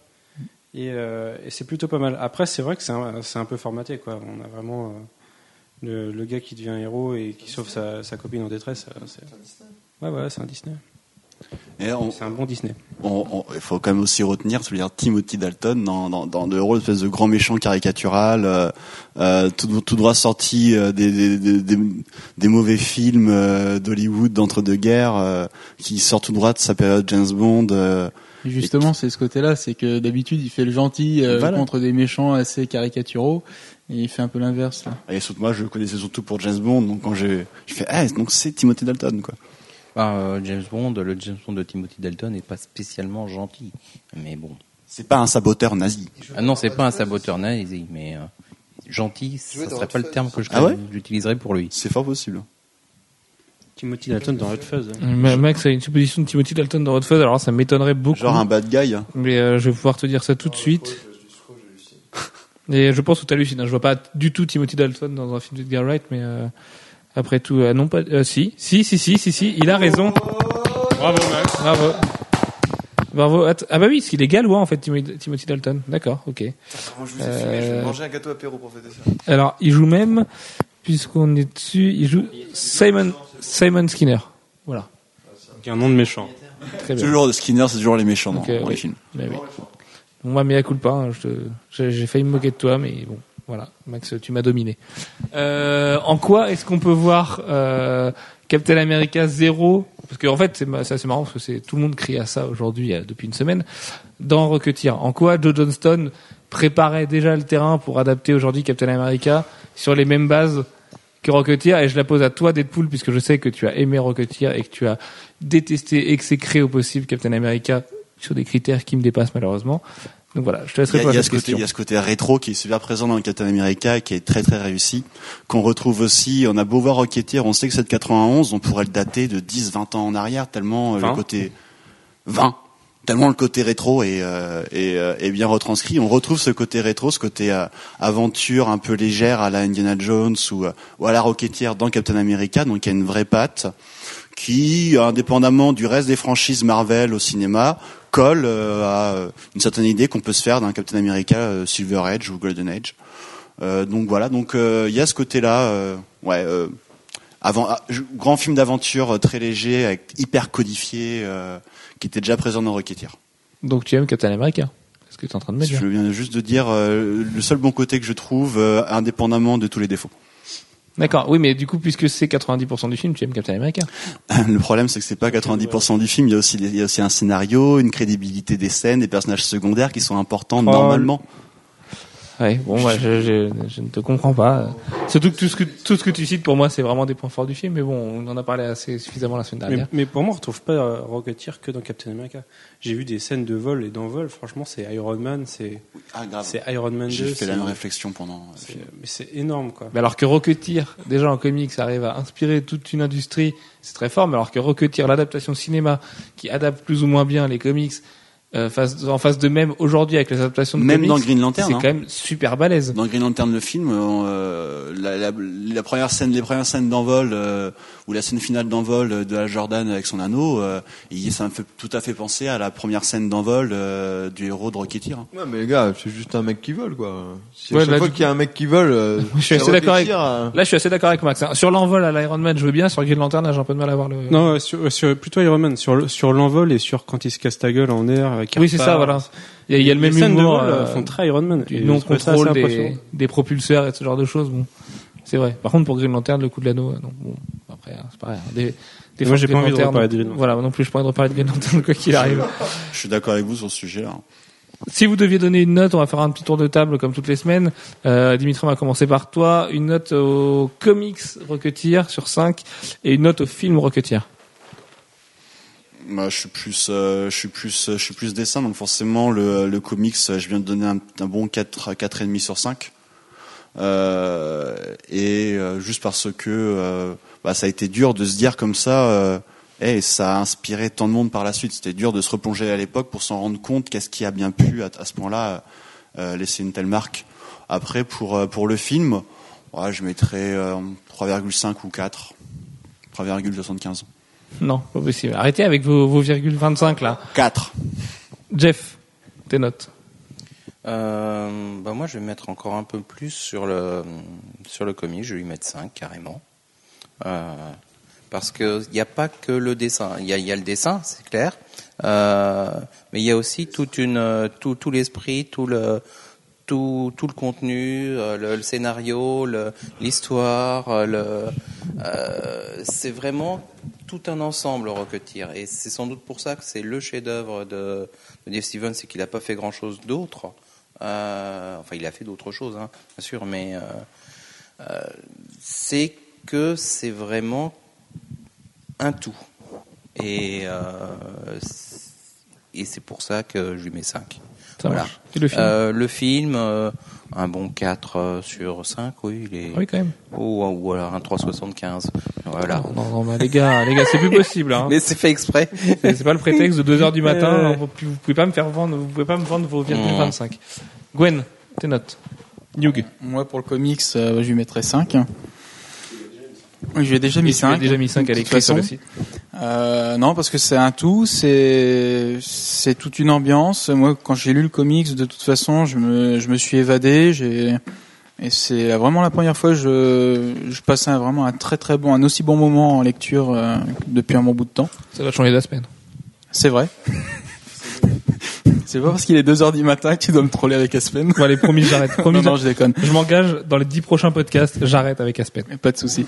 Et, euh, et c'est plutôt pas mal. Après, c'est vrai que c'est un, c'est un peu formaté, quoi. On a vraiment le, le gars qui devient héros et qui sauve sa, sa copine en détresse. c'est... Ouais, ouais, c'est un Disney. C'est un bon Disney. il faut quand même aussi retenir, veux dire, Timothy Dalton dans, dans, dans le rôle espèce de grand méchant caricatural, euh, euh, tout, tout droit sorti euh, des, des, des, des, des mauvais films euh, d'Hollywood d'entre-deux-guerres, euh, qui sort tout droit de sa période James Bond. Et justement, c'est ce côté-là, c'est que d'habitude, il fait le gentil Voilà. contre des méchants assez caricaturaux, et il fait un peu l'inverse. là. et surtout, moi, je le connaissais surtout pour James Bond, donc quand j'ai, je fais, ah, donc c'est Timothy Dalton, quoi. Euh, James Bond, le James Bond de Timothy Dalton n'est pas spécialement gentil. Mais bon. C'est pas un saboteur nazi. Ah non, c'est pas un saboteur nazi, mais euh, gentil, ça serait pas le terme que je Ah ouais j'utiliserais pour lui. C'est fort possible. Timothy Dalton dans Hot Fuzz. Ma- Max a une supposition de Timothy Dalton dans Hot Fuzz. Alors ça m'étonnerait beaucoup. Genre un bad guy. Mais euh, je vais pouvoir te dire ça tout de suite. Et je pense que tu hallucines. hein. Je vois pas du tout Timothy Dalton dans un film d'Edgar Wright, mais euh, après tout, euh, non pas. euh, si, si, si, si, si, si, il a raison. Bravo, Max. Bravo. Bravo. Att- Ah bah oui, parce qu'il est gallois en fait, Timo- Timothy Dalton. D'accord, ok. Je vous ai Euh, filmé Je vais manger un gâteau apéro pour fêter ça. Alors, il joue même, puisqu'on est dessus, il joue Simon, Simon Skinner. Voilà. Un nom de méchant. Très bien. Toujours de Skinner, c'est toujours les méchants dans, Ok, dans oui. les films. Mais oui. Bon, moi, mais à coup pas. hein, je te- J'ai j'ai failli me moquer de toi, mais bon, voilà. Max, tu m'as dominé. Euh, en quoi est-ce qu'on peut voir euh, Captain America 0 Parce qu'en fait, c'est ma- c'est marrant parce que c'est tout le monde crie à ça aujourd'hui euh, depuis une semaine. Dans Rocketeer, en quoi Joe Johnston préparait déjà le terrain pour adapter aujourd'hui Captain America sur les mêmes bases que Rocketeer et je la pose à toi Deadpool puisque je sais que tu as aimé Rocketeer et que tu as détesté exécré au possible Captain America sur des critères qui me dépassent malheureusement. Donc voilà, je te laisse Il y, a, répondre à a cette ce côté, question. il y a ce côté rétro qui est super présent dans le Captain America et qui est très très réussi. Qu'on retrouve aussi, on a beau voir Rocketeer, on sait que c'est de 91, on pourrait le dater de 10, 20 ans en arrière, tellement euh, le 20. côté 20, tellement le côté rétro est, euh, est, euh, est bien retranscrit. On retrouve ce côté rétro, ce côté euh, aventure un peu légère à la Indiana Jones ou, euh, ou à la Rocketeer dans Captain America, donc il y a une vraie patte qui, indépendamment du reste des franchises Marvel au cinéma, colle euh, à euh, une certaine idée qu'on peut se faire d'un Captain America euh, Silver Age ou Golden Age. Euh, donc voilà, donc euh, il y a ce côté-là, euh, ouais, euh, avant, ah, grand film d'aventure très léger, avec, hyper codifié, euh, qui était déjà présent dans Rocketeer. Donc tu aimes Captain America C'est ce que tu es en train de me dire. Je viens juste de dire euh, le seul bon côté que je trouve, euh, indépendamment de tous les défauts. D'accord, oui, mais du coup, puisque c'est 90% du film, tu aimes Captain America. Le problème, c'est que c'est pas 90% du film. Il y a aussi, il y a aussi un scénario, une crédibilité des scènes, des personnages secondaires qui sont importants Oh, normalement. Ouais, bon, moi, je, je, je ne te comprends pas. Surtout que tout ce que tout ce que tu cites pour moi, c'est vraiment des points forts du film. Mais bon, on en a parlé assez suffisamment la semaine dernière. mais pour moi, on retrouve pas euh, Rocketeer que dans Captain America. J'ai vu des scènes de vol et d'envol. Franchement, c'est Iron Man, c'est Ah, grave. c'est Iron Man 2. J'ai fait la même réflexion pendant film. Mais c'est énorme, quoi. Mais alors que Rocketeer, déjà en comics, arrive à inspirer toute une industrie, c'est très fort. Mais alors que Rocketeer, l'adaptation cinéma, qui adapte plus ou moins bien les comics, euh, face, en face de même aujourd'hui avec les adaptations de Même comics, dans Green Lantern, c'est hein. quand même super balèze. Dans Green Lantern le film, euh, la, la, la première scène, les premières scènes d'envol euh, ou la scène finale d'envol de Hal Jordan avec son anneau, euh, il- ça me fait tout à fait penser à la première scène d'envol euh, du héros de Rocketeer. hein. Ouais, mais les gars, c'est juste un mec qui vole, quoi. Si Ouais, à chaque là, fois du qu'il y a un mec qui vole, euh, Je suis assez d'accord avec- Rocketeer, euh, Là, je suis assez d'accord avec Max. hein. Sur l'envol à l'Iron Man, je veux bien. Sur Green Lantern, j'ai un peu de mal à voir le. Non, euh, sur, euh, sur- plutôt Iron Man, sur, le- sur l'envol et sur quand il se casse ta gueule en air. Avec oui, c'est ça, voilà. Il y a, il y a le Les même scènes de humour. vol euh, euh, font très Iron Man. du non contrôle des, des propulseurs et ce genre de choses. Bon, c'est vrai. Par contre, pour Green Lantern, le coup de l'anneau, euh, non. Bon, après, hein, c'est pareil. Des, des Moi, j'ai pas envie de reparler de Green Lantern. Voilà, moi non plus, je pas envie de reparler de Green Lantern quoi qu'il arrive. Je suis d'accord avec vous sur ce sujet-là. Si vous deviez donner une note, on va faire un petit tour de table comme toutes les semaines. Euh, Dimitri, on va commencer par toi. Une note au comics Rocketeer sur 5 et une note au film Rocketeer. Moi, je suis plus, euh, je suis plus, je suis plus dessin, donc forcément le, le comics, je viens de donner un, bon 4, 4 et demi sur 5. Euh, et euh, juste parce que euh, bah, ça a été dur de se dire comme ça, euh, hey, ça a inspiré tant de monde par la suite. C'était dur de se replonger à l'époque pour s'en rendre compte qu'est-ce qui a bien pu à, ce point-là euh, laisser une telle marque. Après, pour euh, pour le film, ouais, je mettrais euh, 3,5 ou 4, 3,75. Non, pas possible. Arrêtez avec vos, vos virgules 25 là. 4. Jeff, tes notes. Euh, bah moi, je vais mettre encore un peu plus sur le sur le comic. Je vais lui mettre 5 carrément. Euh, parce que il n'y a pas que le dessin. Il y a, il y a le dessin, c'est clair. Euh, mais il y a aussi toute une tout, tout l'esprit, tout le tout, le contenu, euh, le, scénario, l'histoire, euh, euh, c'est vraiment tout un ensemble Rocketeer et c'est sans doute pour ça que c'est le chef-d'œuvre de, de Dave Stevens, c'est qu'il n'a pas fait grand-chose d'autre. Enfin, il a fait d'autres choses, hein, bien sûr, mais c'est que c'est vraiment un tout. Et, c'est- et c'est pour ça que je lui mets 5. Ça Voilà. marche. Et le film Euh, le film, euh, un bon 4 euh, sur 5, oui. Il est... Ah Oui, quand même. ou, ou alors un 3,75. Voilà. Non, non, non, les gars, les gars, c'est plus possible. Hein. Mais c'est fait exprès. C'est pas le prétexte de 2 heures du matin. Euh. Vous, vous pouvez pas me faire vendre, vous pouvez pas me vendre vos virgules 25. Gwen, tes notes. Newg. Moi, pour le comics, euh, je lui mettrais 5. Oui, je lui ai déjà mis tu as 5. déjà mis 5 à l'écrit sur le site. Euh, non, parce que c'est un tout, c'est c'est toute une ambiance. Moi, quand j'ai lu le comics, de toute façon, je me je me suis évadé. J'ai et c'est vraiment la première fois que je je passais un, vraiment un très très bon, un aussi bon moment en lecture euh, depuis un bon bout de temps. Ça va changer d'aspect. C'est vrai. c'est pas parce qu'il est 2 heures du matin que tu dois me troller avec Aspen. Bon, allez, promis, j'arrête. Promis, non, non, je déconne. je m'engage dans les 10 prochains podcasts, j'arrête avec Aspen. Pas de souci.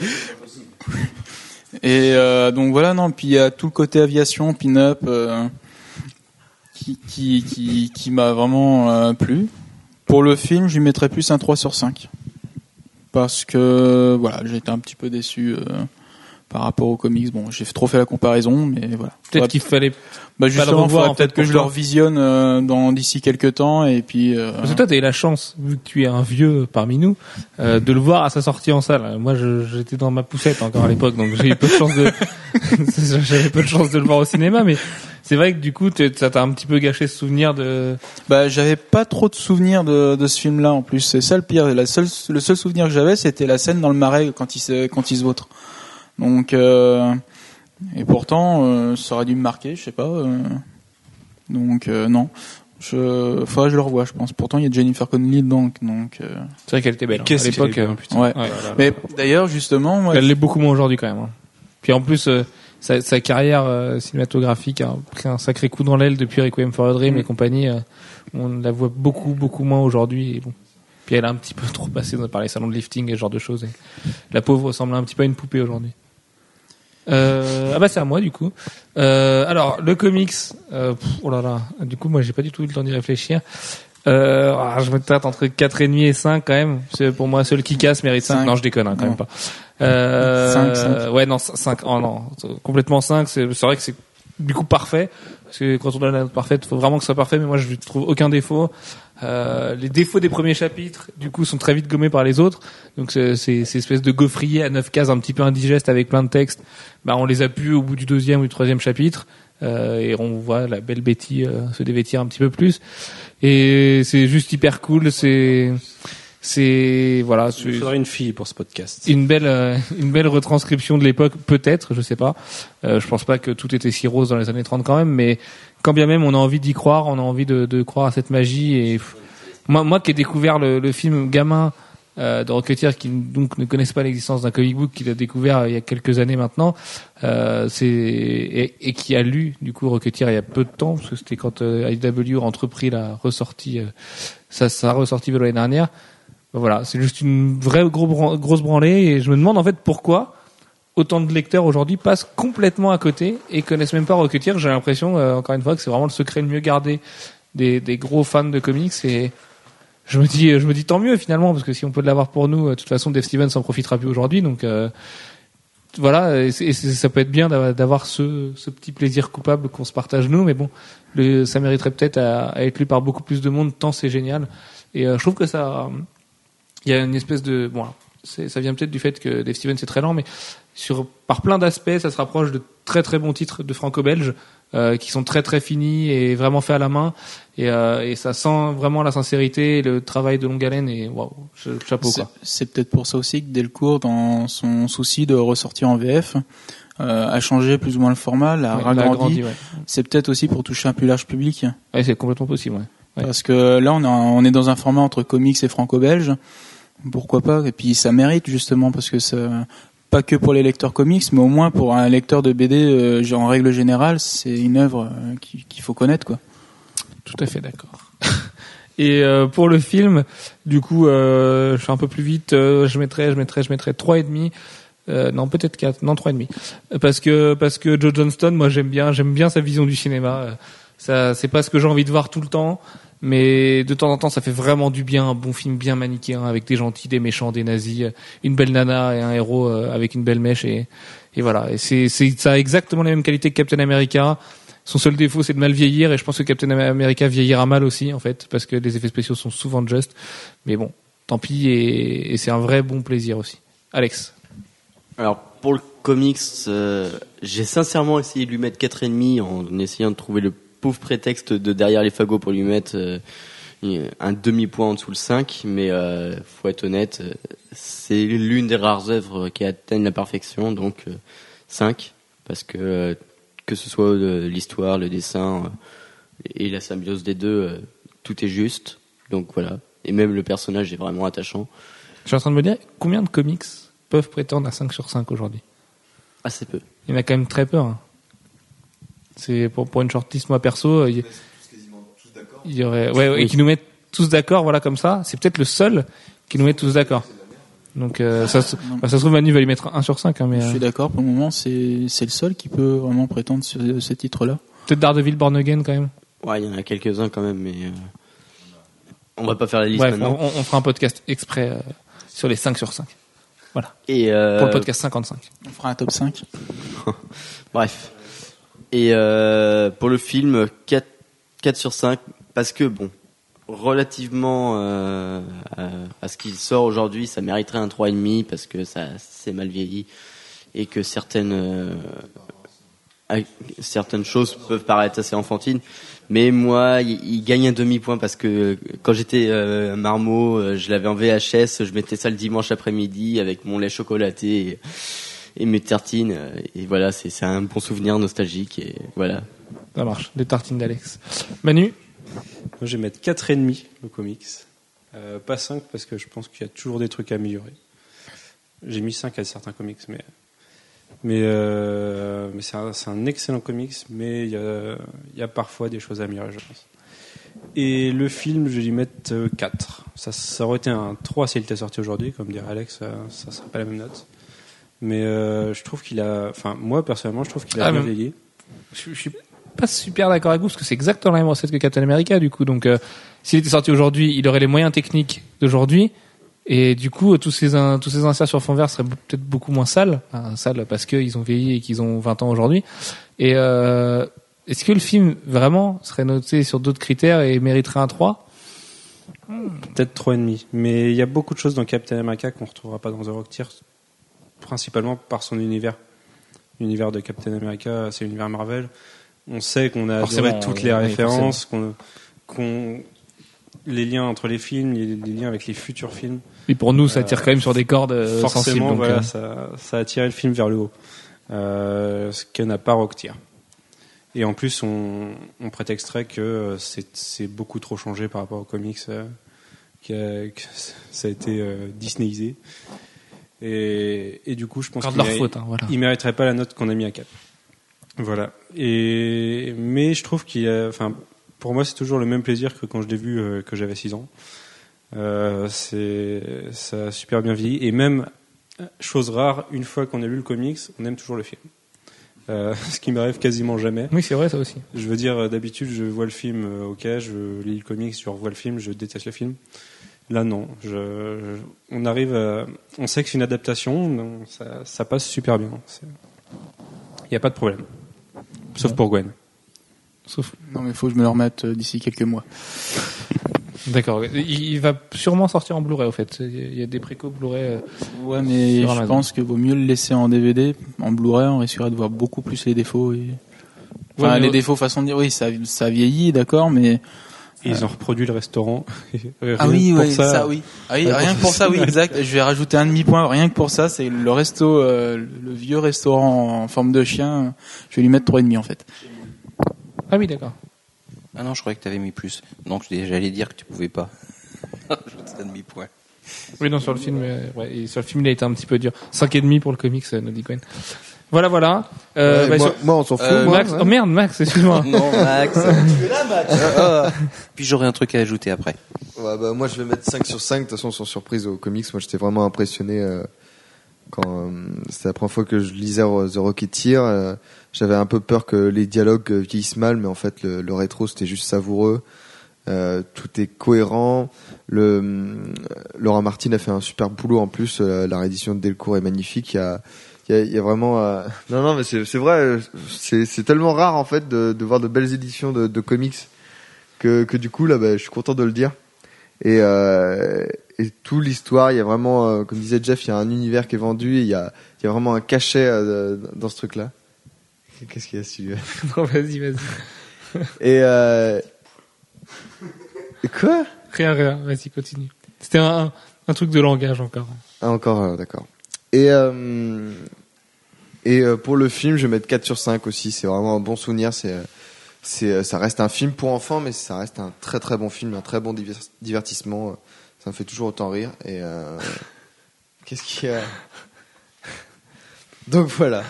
Et euh, donc voilà, non. Puis il y a tout le côté aviation, pin-up, euh, qui m'a vraiment euh, plu. Pour le film, je lui mettrais plus un 3 sur 5 parce que voilà, j'ai été un petit peu déçu par rapport aux comics. Bon, j'ai trop fait la comparaison, mais voilà. Peut-être qu'il fallait. bah justement, faudrait en fait, peut-être que je le revisionne euh, dans d'ici quelques temps et puis. euh, Parce que toi, t'as eu la chance, vu que tu es un vieux parmi nous, euh, de le voir à sa sortie en salle. Moi, j'étais dans ma poussette encore à l'époque, donc j'ai eu peu de chance de, j'avais peu de chance de le voir au cinéma, mais c'est vrai que du coup, ça t'a un petit peu gâché ce souvenir de. Bah, j'avais pas trop de souvenirs de, de ce film-là en plus. C'est ça le pire. La seule, le seul souvenir que j'avais, c'était la scène dans le marais quand il se, quand il se vautre. Donc, euh, et pourtant, euh, ça aurait dû me marquer, je sais pas. euh. donc, euh, non. Je, faudrait que je le revoie, je pense. Pourtant, il y a Jennifer Connelly dedans, donc. euh, C'est vrai qu'elle était belle. hein. Qu'est-ce à l'époque, euh, putain. ouais. ouais. Mais d'ailleurs, justement, moi, Elle l'est beaucoup moins aujourd'hui quand même. hein. Puis en plus, euh, sa, sa carrière euh, cinématographique a pris un sacré coup dans l'aile depuis Requiem for a Dream Mm. et compagnie. euh, on la voit beaucoup, beaucoup moins aujourd'hui. Et bon. Puis elle a un petit peu trop passé dans- par les salons de lifting et ce genre de choses. Et la pauvre ressemble un petit peu à une poupée aujourd'hui. Euh, ah bah c'est à moi du coup. Euh, alors le comics, euh, pff, oh là là, du coup moi j'ai pas du tout eu le temps d'y réfléchir. Euh, ah, je me tâte entre 4,5 et 5 quand même. C'est pour moi, seul qui casse mérite 5. Cinq. Non, je déconne hein, quand Non. même pas. Euh, Cinq, cinq. Ouais, non, 5. Oh non, complètement 5. C'est vrai que c'est du coup parfait. Parce que quand on donne la note parfaite, faut vraiment que ce soit parfait. Mais moi, je trouve aucun défaut. Euh, les défauts des premiers chapitres, du coup, sont très vite gommés par les autres. Donc, c'est ces espèces de gaufrier à 9 cases un petit peu indigeste avec plein de textes. Bah, on les a pu au bout du deuxième ou du troisième chapitre. Euh, et on voit la belle Betty euh, se dévêtir un petit peu plus. Et c'est juste hyper cool. C'est, c'est voilà, Il faudrait une fille pour ce podcast. une belle, euh, une belle retranscription de l'époque, peut-être, je sais pas. Euh, je pense pas que tout était si rose dans les années 30 quand même, mais quand bien même on a envie d'y croire, on a envie de, de croire à cette magie. Et moi, moi qui ai découvert le, le film gamin euh, de Rocketeer, qui donc ne connaissent pas l'existence d'un comic book, qu'il a découvert euh, il y a quelques années maintenant, euh, c'est et, et qui a lu du coup Rocketeer il y a peu de temps, parce que c'était quand euh, IW a entrepris la ressortie, euh, sa, sa ressortie de l'année dernière. Voilà, c'est juste une vraie grosse branlée et je me demande en fait pourquoi autant de lecteurs aujourd'hui passent complètement à côté et connaissent même pas Rocketeer. J'ai l'impression, euh, encore une fois, que c'est vraiment le secret le mieux gardé des, des gros fans de comics et je me dis, je me dis tant mieux finalement parce que si on peut l'avoir pour nous, euh, de toute façon, Dave Stevens s'en profitera plus aujourd'hui. Donc euh, voilà, et, ça peut être bien d'avoir- d'avoir ce, ce petit plaisir coupable qu'on se partage nous, mais bon, le, ça mériterait peut-être à, à être lu par beaucoup plus de monde tant c'est génial. Et euh, je trouve que ça, il y a une espèce de bon, alors, c'est- ça vient peut-être du fait que Dave Stevens est très lent, mais sur par plein d'aspects, ça se rapproche de très très bons titres de franco-belge euh, qui sont très très finis et vraiment faits à la main. Et, euh, et ça sent vraiment la sincérité, et le travail de longue haleine et waouh, cha- chapeau C'est- quoi. C'est peut-être pour ça aussi que Delcourt, dans son souci de ressortir en VF, euh, a changé plus ou moins le format, l'a Ouais, agrandi, ouais. C'est peut-être aussi pour toucher un plus large public. Ouais, c'est complètement possible. Ouais. Ouais. Parce que là, on, a- on est dans un format entre comics et franco-belge. Pourquoi pas Et puis ça mérite justement parce que ça, pas que pour les lecteurs comics, mais au moins pour un lecteur de BD, euh, en règle générale, c'est une œuvre euh, qui- qu'il faut connaître, quoi. Tout à fait d'accord. Et euh, pour le film, du coup, euh, je fais un peu plus vite. je mettrais, je mettrais, je mettrais trois et demi. Non, peut-être quatre. Non, trois et demi. Parce que parce que Joe Johnston, moi, j'aime bien, j'aime bien sa vision du cinéma. Ça, c'est pas ce que j'ai envie de voir tout le temps, mais de temps en temps, ça fait vraiment du bien. Un bon film bien manichéen avec des gentils, des méchants, des nazis, une belle nana et un héros euh, avec une belle mèche et voilà. Et c'est ça a exactement les mêmes qualités que Captain America. Son seul défaut, c'est de mal vieillir, et je pense que Captain America vieillira mal aussi, en fait, parce que les effets spéciaux sont souvent justes. Mais bon, tant pis, et, et c'est un vrai bon plaisir aussi. Alex. Alors pour le comics, euh, j'ai sincèrement essayé de lui mettre 4,5 en essayant de trouver le pauvre prétexte de derrière les fagots pour lui mettre euh, un demi-point en dessous le 5, mais euh, faut être honnête, euh, c'est l'une des rares œuvres qui atteignent la perfection, donc euh, 5, parce que euh, que ce soit euh, l'histoire, le dessin euh, et la symbiose des deux, euh, tout est juste, donc voilà. Et même le personnage est vraiment attachant. Je suis en train de me dire, combien de comics peuvent prétendre à 5 sur 5 aujourd'hui? Assez peu. Il y en a quand même très peur. hein. C'est pour, pour une shortlist, moi perso, il y, il y aurait, ouais, ouais, Oui. qui nous mettent tous d'accord, voilà, comme ça. C'est peut-être le seul qui nous met tous d'accord. Donc, euh, ça, se- bah, ça se trouve, Manu va lui mettre 1 sur 5, hein, mais Je euh, suis d'accord, pour le moment, c'est c'est le seul qui peut vraiment prétendre sur ce titre-là. peut-être Daredevil Born Again quand même. Ouais, il y en a quelques-uns quand même, mais euh, on va pas faire la liste Bref, on, maintenant. on- on fera un podcast exprès euh, sur les 5 sur 5. Et euh, Pour le podcast 55. On fera un top 5. bref. Et euh, pour le film, 4, 4 sur 5, parce que bon, relativement euh, à, ce qu'il sort aujourd'hui, ça mériterait un 3,5 parce que ça c'est mal vieilli et que certaines euh, certaines choses peuvent paraître assez enfantines. Mais moi, il, gagne un demi-point parce que quand j'étais euh, marmot, euh, je l'avais en VHS, je mettais ça le dimanche après-midi avec mon lait chocolaté et mes tartines. euh, Et voilà, c'est c'est un bon souvenir nostalgique. Et voilà. Ça marche. Des tartines d'Alex. Manu Moi, je vais mettre 4,5 le comics. Euh, pas 5 parce que je pense qu'il y a toujours des trucs à améliorer. J'ai mis 5 à certains comics, mais, mais, euh, mais c'est un, c'est un excellent comics, mais il y a, il y a parfois des choses à améliorer, je pense. Et le film, je vais lui mettre euh, 4. Ça, ça aurait été un 3 s'il était sorti aujourd'hui, comme dirait Alex, ça ne serait pas la même note. Mais euh, je trouve qu'il a. Enfin, moi, personnellement, je trouve qu'il a Ah, bien vieilli. je, je suis pas super d'accord avec vous parce que c'est exactement la même recette que Captain America du coup. Donc, euh, s'il était sorti aujourd'hui, il aurait les moyens techniques d'aujourd'hui. Et du coup, tous ces in- tous ces inserts sur fond vert seraient peut-être beaucoup moins sales, sales parce qu'ils ont vieilli et qu'ils ont 20 ans aujourd'hui. Et euh, est-ce que le film vraiment serait noté sur d'autres critères et mériterait un 3 Peut-être trois et demi. Mais il y a beaucoup de choses dans Captain America qu'on retrouvera pas dans The Rocketeer, principalement par son univers. L'univers de Captain America, c'est l'univers Marvel. On sait qu'on a adoré toutes oui, les oui, références, qu'on, qu'on- les liens entre les films, les, les liens avec les futurs films. Et pour nous, ça Euh, tire quand même sur des cordes euh, sensibles. Forcément, donc, voilà, euh, ça, ça a tiré le film vers le haut. Euh, ce que n'a pas Rocketeer. Et en plus, on, on prétexterait que c'est, c'est beaucoup trop changé par rapport aux comics, qu'a- que ça a été Disneyisé. Et, et du coup, je pense qu'il méri- hein, voilà. mériterait pas la note qu'on a mis à 4. Voilà. Et, mais je trouve qu'il y a, enfin, pour moi, c'est toujours le même plaisir que quand je l'ai vu, euh, que j'avais 6 ans. Euh, c'est, ça a super bien vieilli. Et même, chose rare, une fois qu'on a lu le comics, on aime toujours le film. Euh, ce qui m'arrive quasiment jamais. Oui, c'est vrai, ça aussi. Je veux dire, euh, d'habitude, je vois le film, euh, ok, je lis le comics, je revois le film, je déteste le film. Là, non. Je, je- on arrive à- on sait que c'est une adaptation, donc ça, ça passe super bien. Il n'y a pas de problème. Sauf pour Gwen. Sauf, Non, mais faut que je me le remette euh, d'ici quelques mois. d'accord. Il, il va sûrement sortir en Blu-ray, au fait. Il y a des préco Blu-ray. euh, Ouais, mais Sur je Amazon. pense que vaut mieux le laisser en DVD. En Blu-ray, on risquerait de voir beaucoup plus les défauts. Et... Enfin, Ouais, les défauts, façon de dire, oui, ça, ça vieillit, d'accord, mais. Et ils ont reproduit le restaurant. Ah oui, pour oui, ça, oui. Ah oui, rien que pour ça, oui, ça. exact. Je vais rajouter un demi-point, rien que pour ça, c'est le resto, euh, le vieux restaurant en forme de chien. Je vais lui mettre trois et demi en fait. Ah oui, d'accord. Ah non, je croyais que tu avais mis plus. Donc j'allais dire que tu pouvais pas. Rajouter un demi-point. Oui, non, sur le film, euh, ouais, et sur le film, il a été un petit peu dur. 5,5 pour le comics, euh, Gwen. Voilà, voilà. Euh, Ouais, bah, moi, sur- moi, on s'en fout. Euh, moi, Max, ouais. oh merde, Max, excuse-moi. Non, Max. Ah. Puis j'aurai un truc à ajouter après. Ouais, bah, moi, je vais mettre 5 sur 5. De toute façon, sans surprise aux comics, moi, j'étais vraiment impressionné euh, quand euh, c'était la première fois que je lisais euh, The Rocketeer. euh, J'avais un peu peur que les dialogues euh, vieillissent mal, mais en fait, le, le rétro, c'était juste savoureux. Euh, tout est cohérent. Le, hum, Laura Martin a fait un super boulot en plus. euh, la réédition de Delcourt est magnifique. Il y a, il y a, il y a vraiment. euh, Non, non, mais c'est c'est vrai. euh, C'est c'est tellement rare en fait de, de voir de belles éditions de, de comics que, que du coup là, bah, je suis content de le dire. Et, euh, et tout l'histoire, il y a vraiment, euh, comme disait Jeff, il y a un univers qui est vendu. et Il y a, il y a vraiment un cachet euh, dans ce truc-là. Qu'est-ce qu'il y a su non, vas-y, vas-y. Et euh... quoi? Rien, rien, vas-y, continue. C'était un, un truc de langage encore. Ah, encore, euh, d'accord. Et, euh, et euh, pour le film, je vais mettre 4 sur 5 aussi. C'est vraiment un bon souvenir. C'est, euh, c'est, euh, ça reste un film pour enfants, mais ça reste un très très bon film, un très bon divertissement. Ça me fait toujours autant rire. Et euh, qu'est-ce qu'il y a? Donc voilà.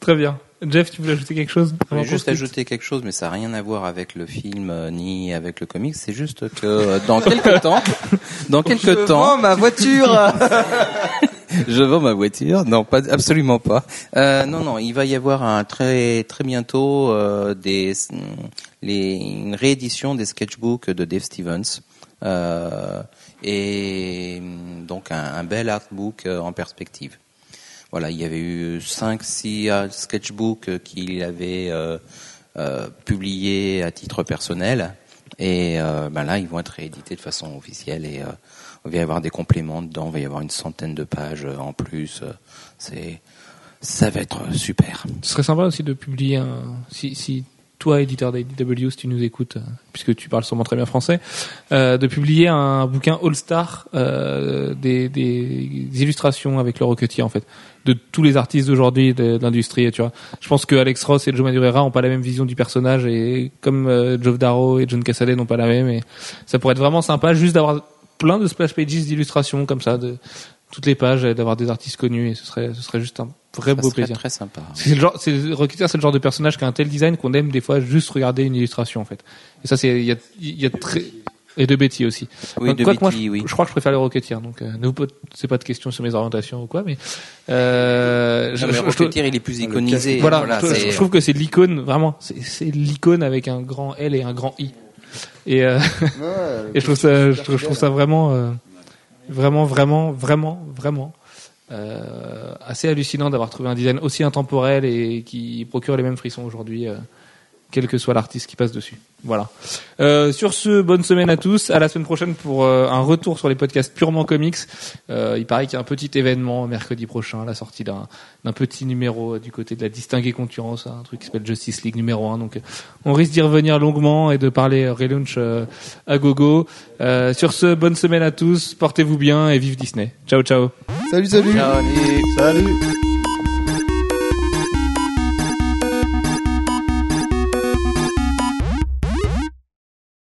Très bien. Jeff, tu voulais ajouter quelque chose? Je voulais juste ajouter quelque chose, mais ça n'a rien à voir avec le film euh, ni avec le comics. C'est juste que euh, dans quelques temps, dans quelques temps, ma voiture. je vends ma voiture. Non, pas absolument pas. Euh, non, non, il va y avoir un très très bientôt euh, des les une réédition des sketchbooks de Dave Stevens. Euh, et donc un, un bel artbook en perspective. Voilà, il y avait eu cinq, six euh, sketchbooks qu'il avait publiés à titre personnel, et ben là, ils vont être réédités de façon officielle, et il va y avoir des compléments dedans, il va y avoir une centaine de pages euh, en plus. euh, C'est, ça va être super. Ce serait sympa aussi de publier un. Si, si toi, éditeur d'IDW, si tu nous écoutes, euh, puisque tu parles sûrement très bien français, euh, de publier un bouquin All-Star euh, des, des illustrations avec le Rocketeer, en fait, de tous les artistes d'aujourd'hui de, l'industrie. Tu vois, je pense que Alex Ross et Joe Madureira ont pas la même vision du personnage, et comme euh, Geoff Darrow et John Cassaday n'ont pas la même, et ça pourrait être vraiment sympa juste d'avoir plein de splash pages d'illustrations comme ça, de toutes les pages, et d'avoir des artistes connus, et ce serait, ce serait juste un vrai Ça beau plaisir. très sympa. C'est le genre, c'est le Rocketeer, c'est le genre de personnage qui a un tel design qu'on aime des fois juste regarder une illustration en fait. Et ça, c'est il y a, il y a très, Et de Betty aussi. Oui, Donc, de moi, Betty, je, oui. je crois que je préfère les Rocketeers. Donc, euh, ne vous posez pas de questions sur mes orientations ou quoi, mais euh, je, mais je- je- Rocketeer, il est plus iconisé. voilà, Voilà, je, trouve que c'est l'icône vraiment. C'est c'est l'icône avec un grand L et un grand I. Et, euh, et je trouve ça, je trouve, je trouve ça vraiment, euh, vraiment, vraiment, vraiment, vraiment euh, assez hallucinant d'avoir trouvé un design aussi intemporel et qui procure les mêmes frissons aujourd'hui, euh, quel que soit l'artiste qui passe dessus. Voilà. Euh, sur ce, bonne semaine à tous. À la semaine prochaine pour euh, un retour sur les podcasts purement comics. Euh, il paraît qu'il y a un petit événement mercredi prochain, la sortie d'un d'un petit numéro euh, du côté de la distinguée concurrence, un truc qui s'appelle Justice League numéro 1. Donc, euh, on risque d'y revenir longuement et de parler euh, relaunch euh, à gogo. Euh, sur ce, bonne semaine à tous. Portez-vous bien et vive Disney. Ciao, ciao. Salut, salut. Salut.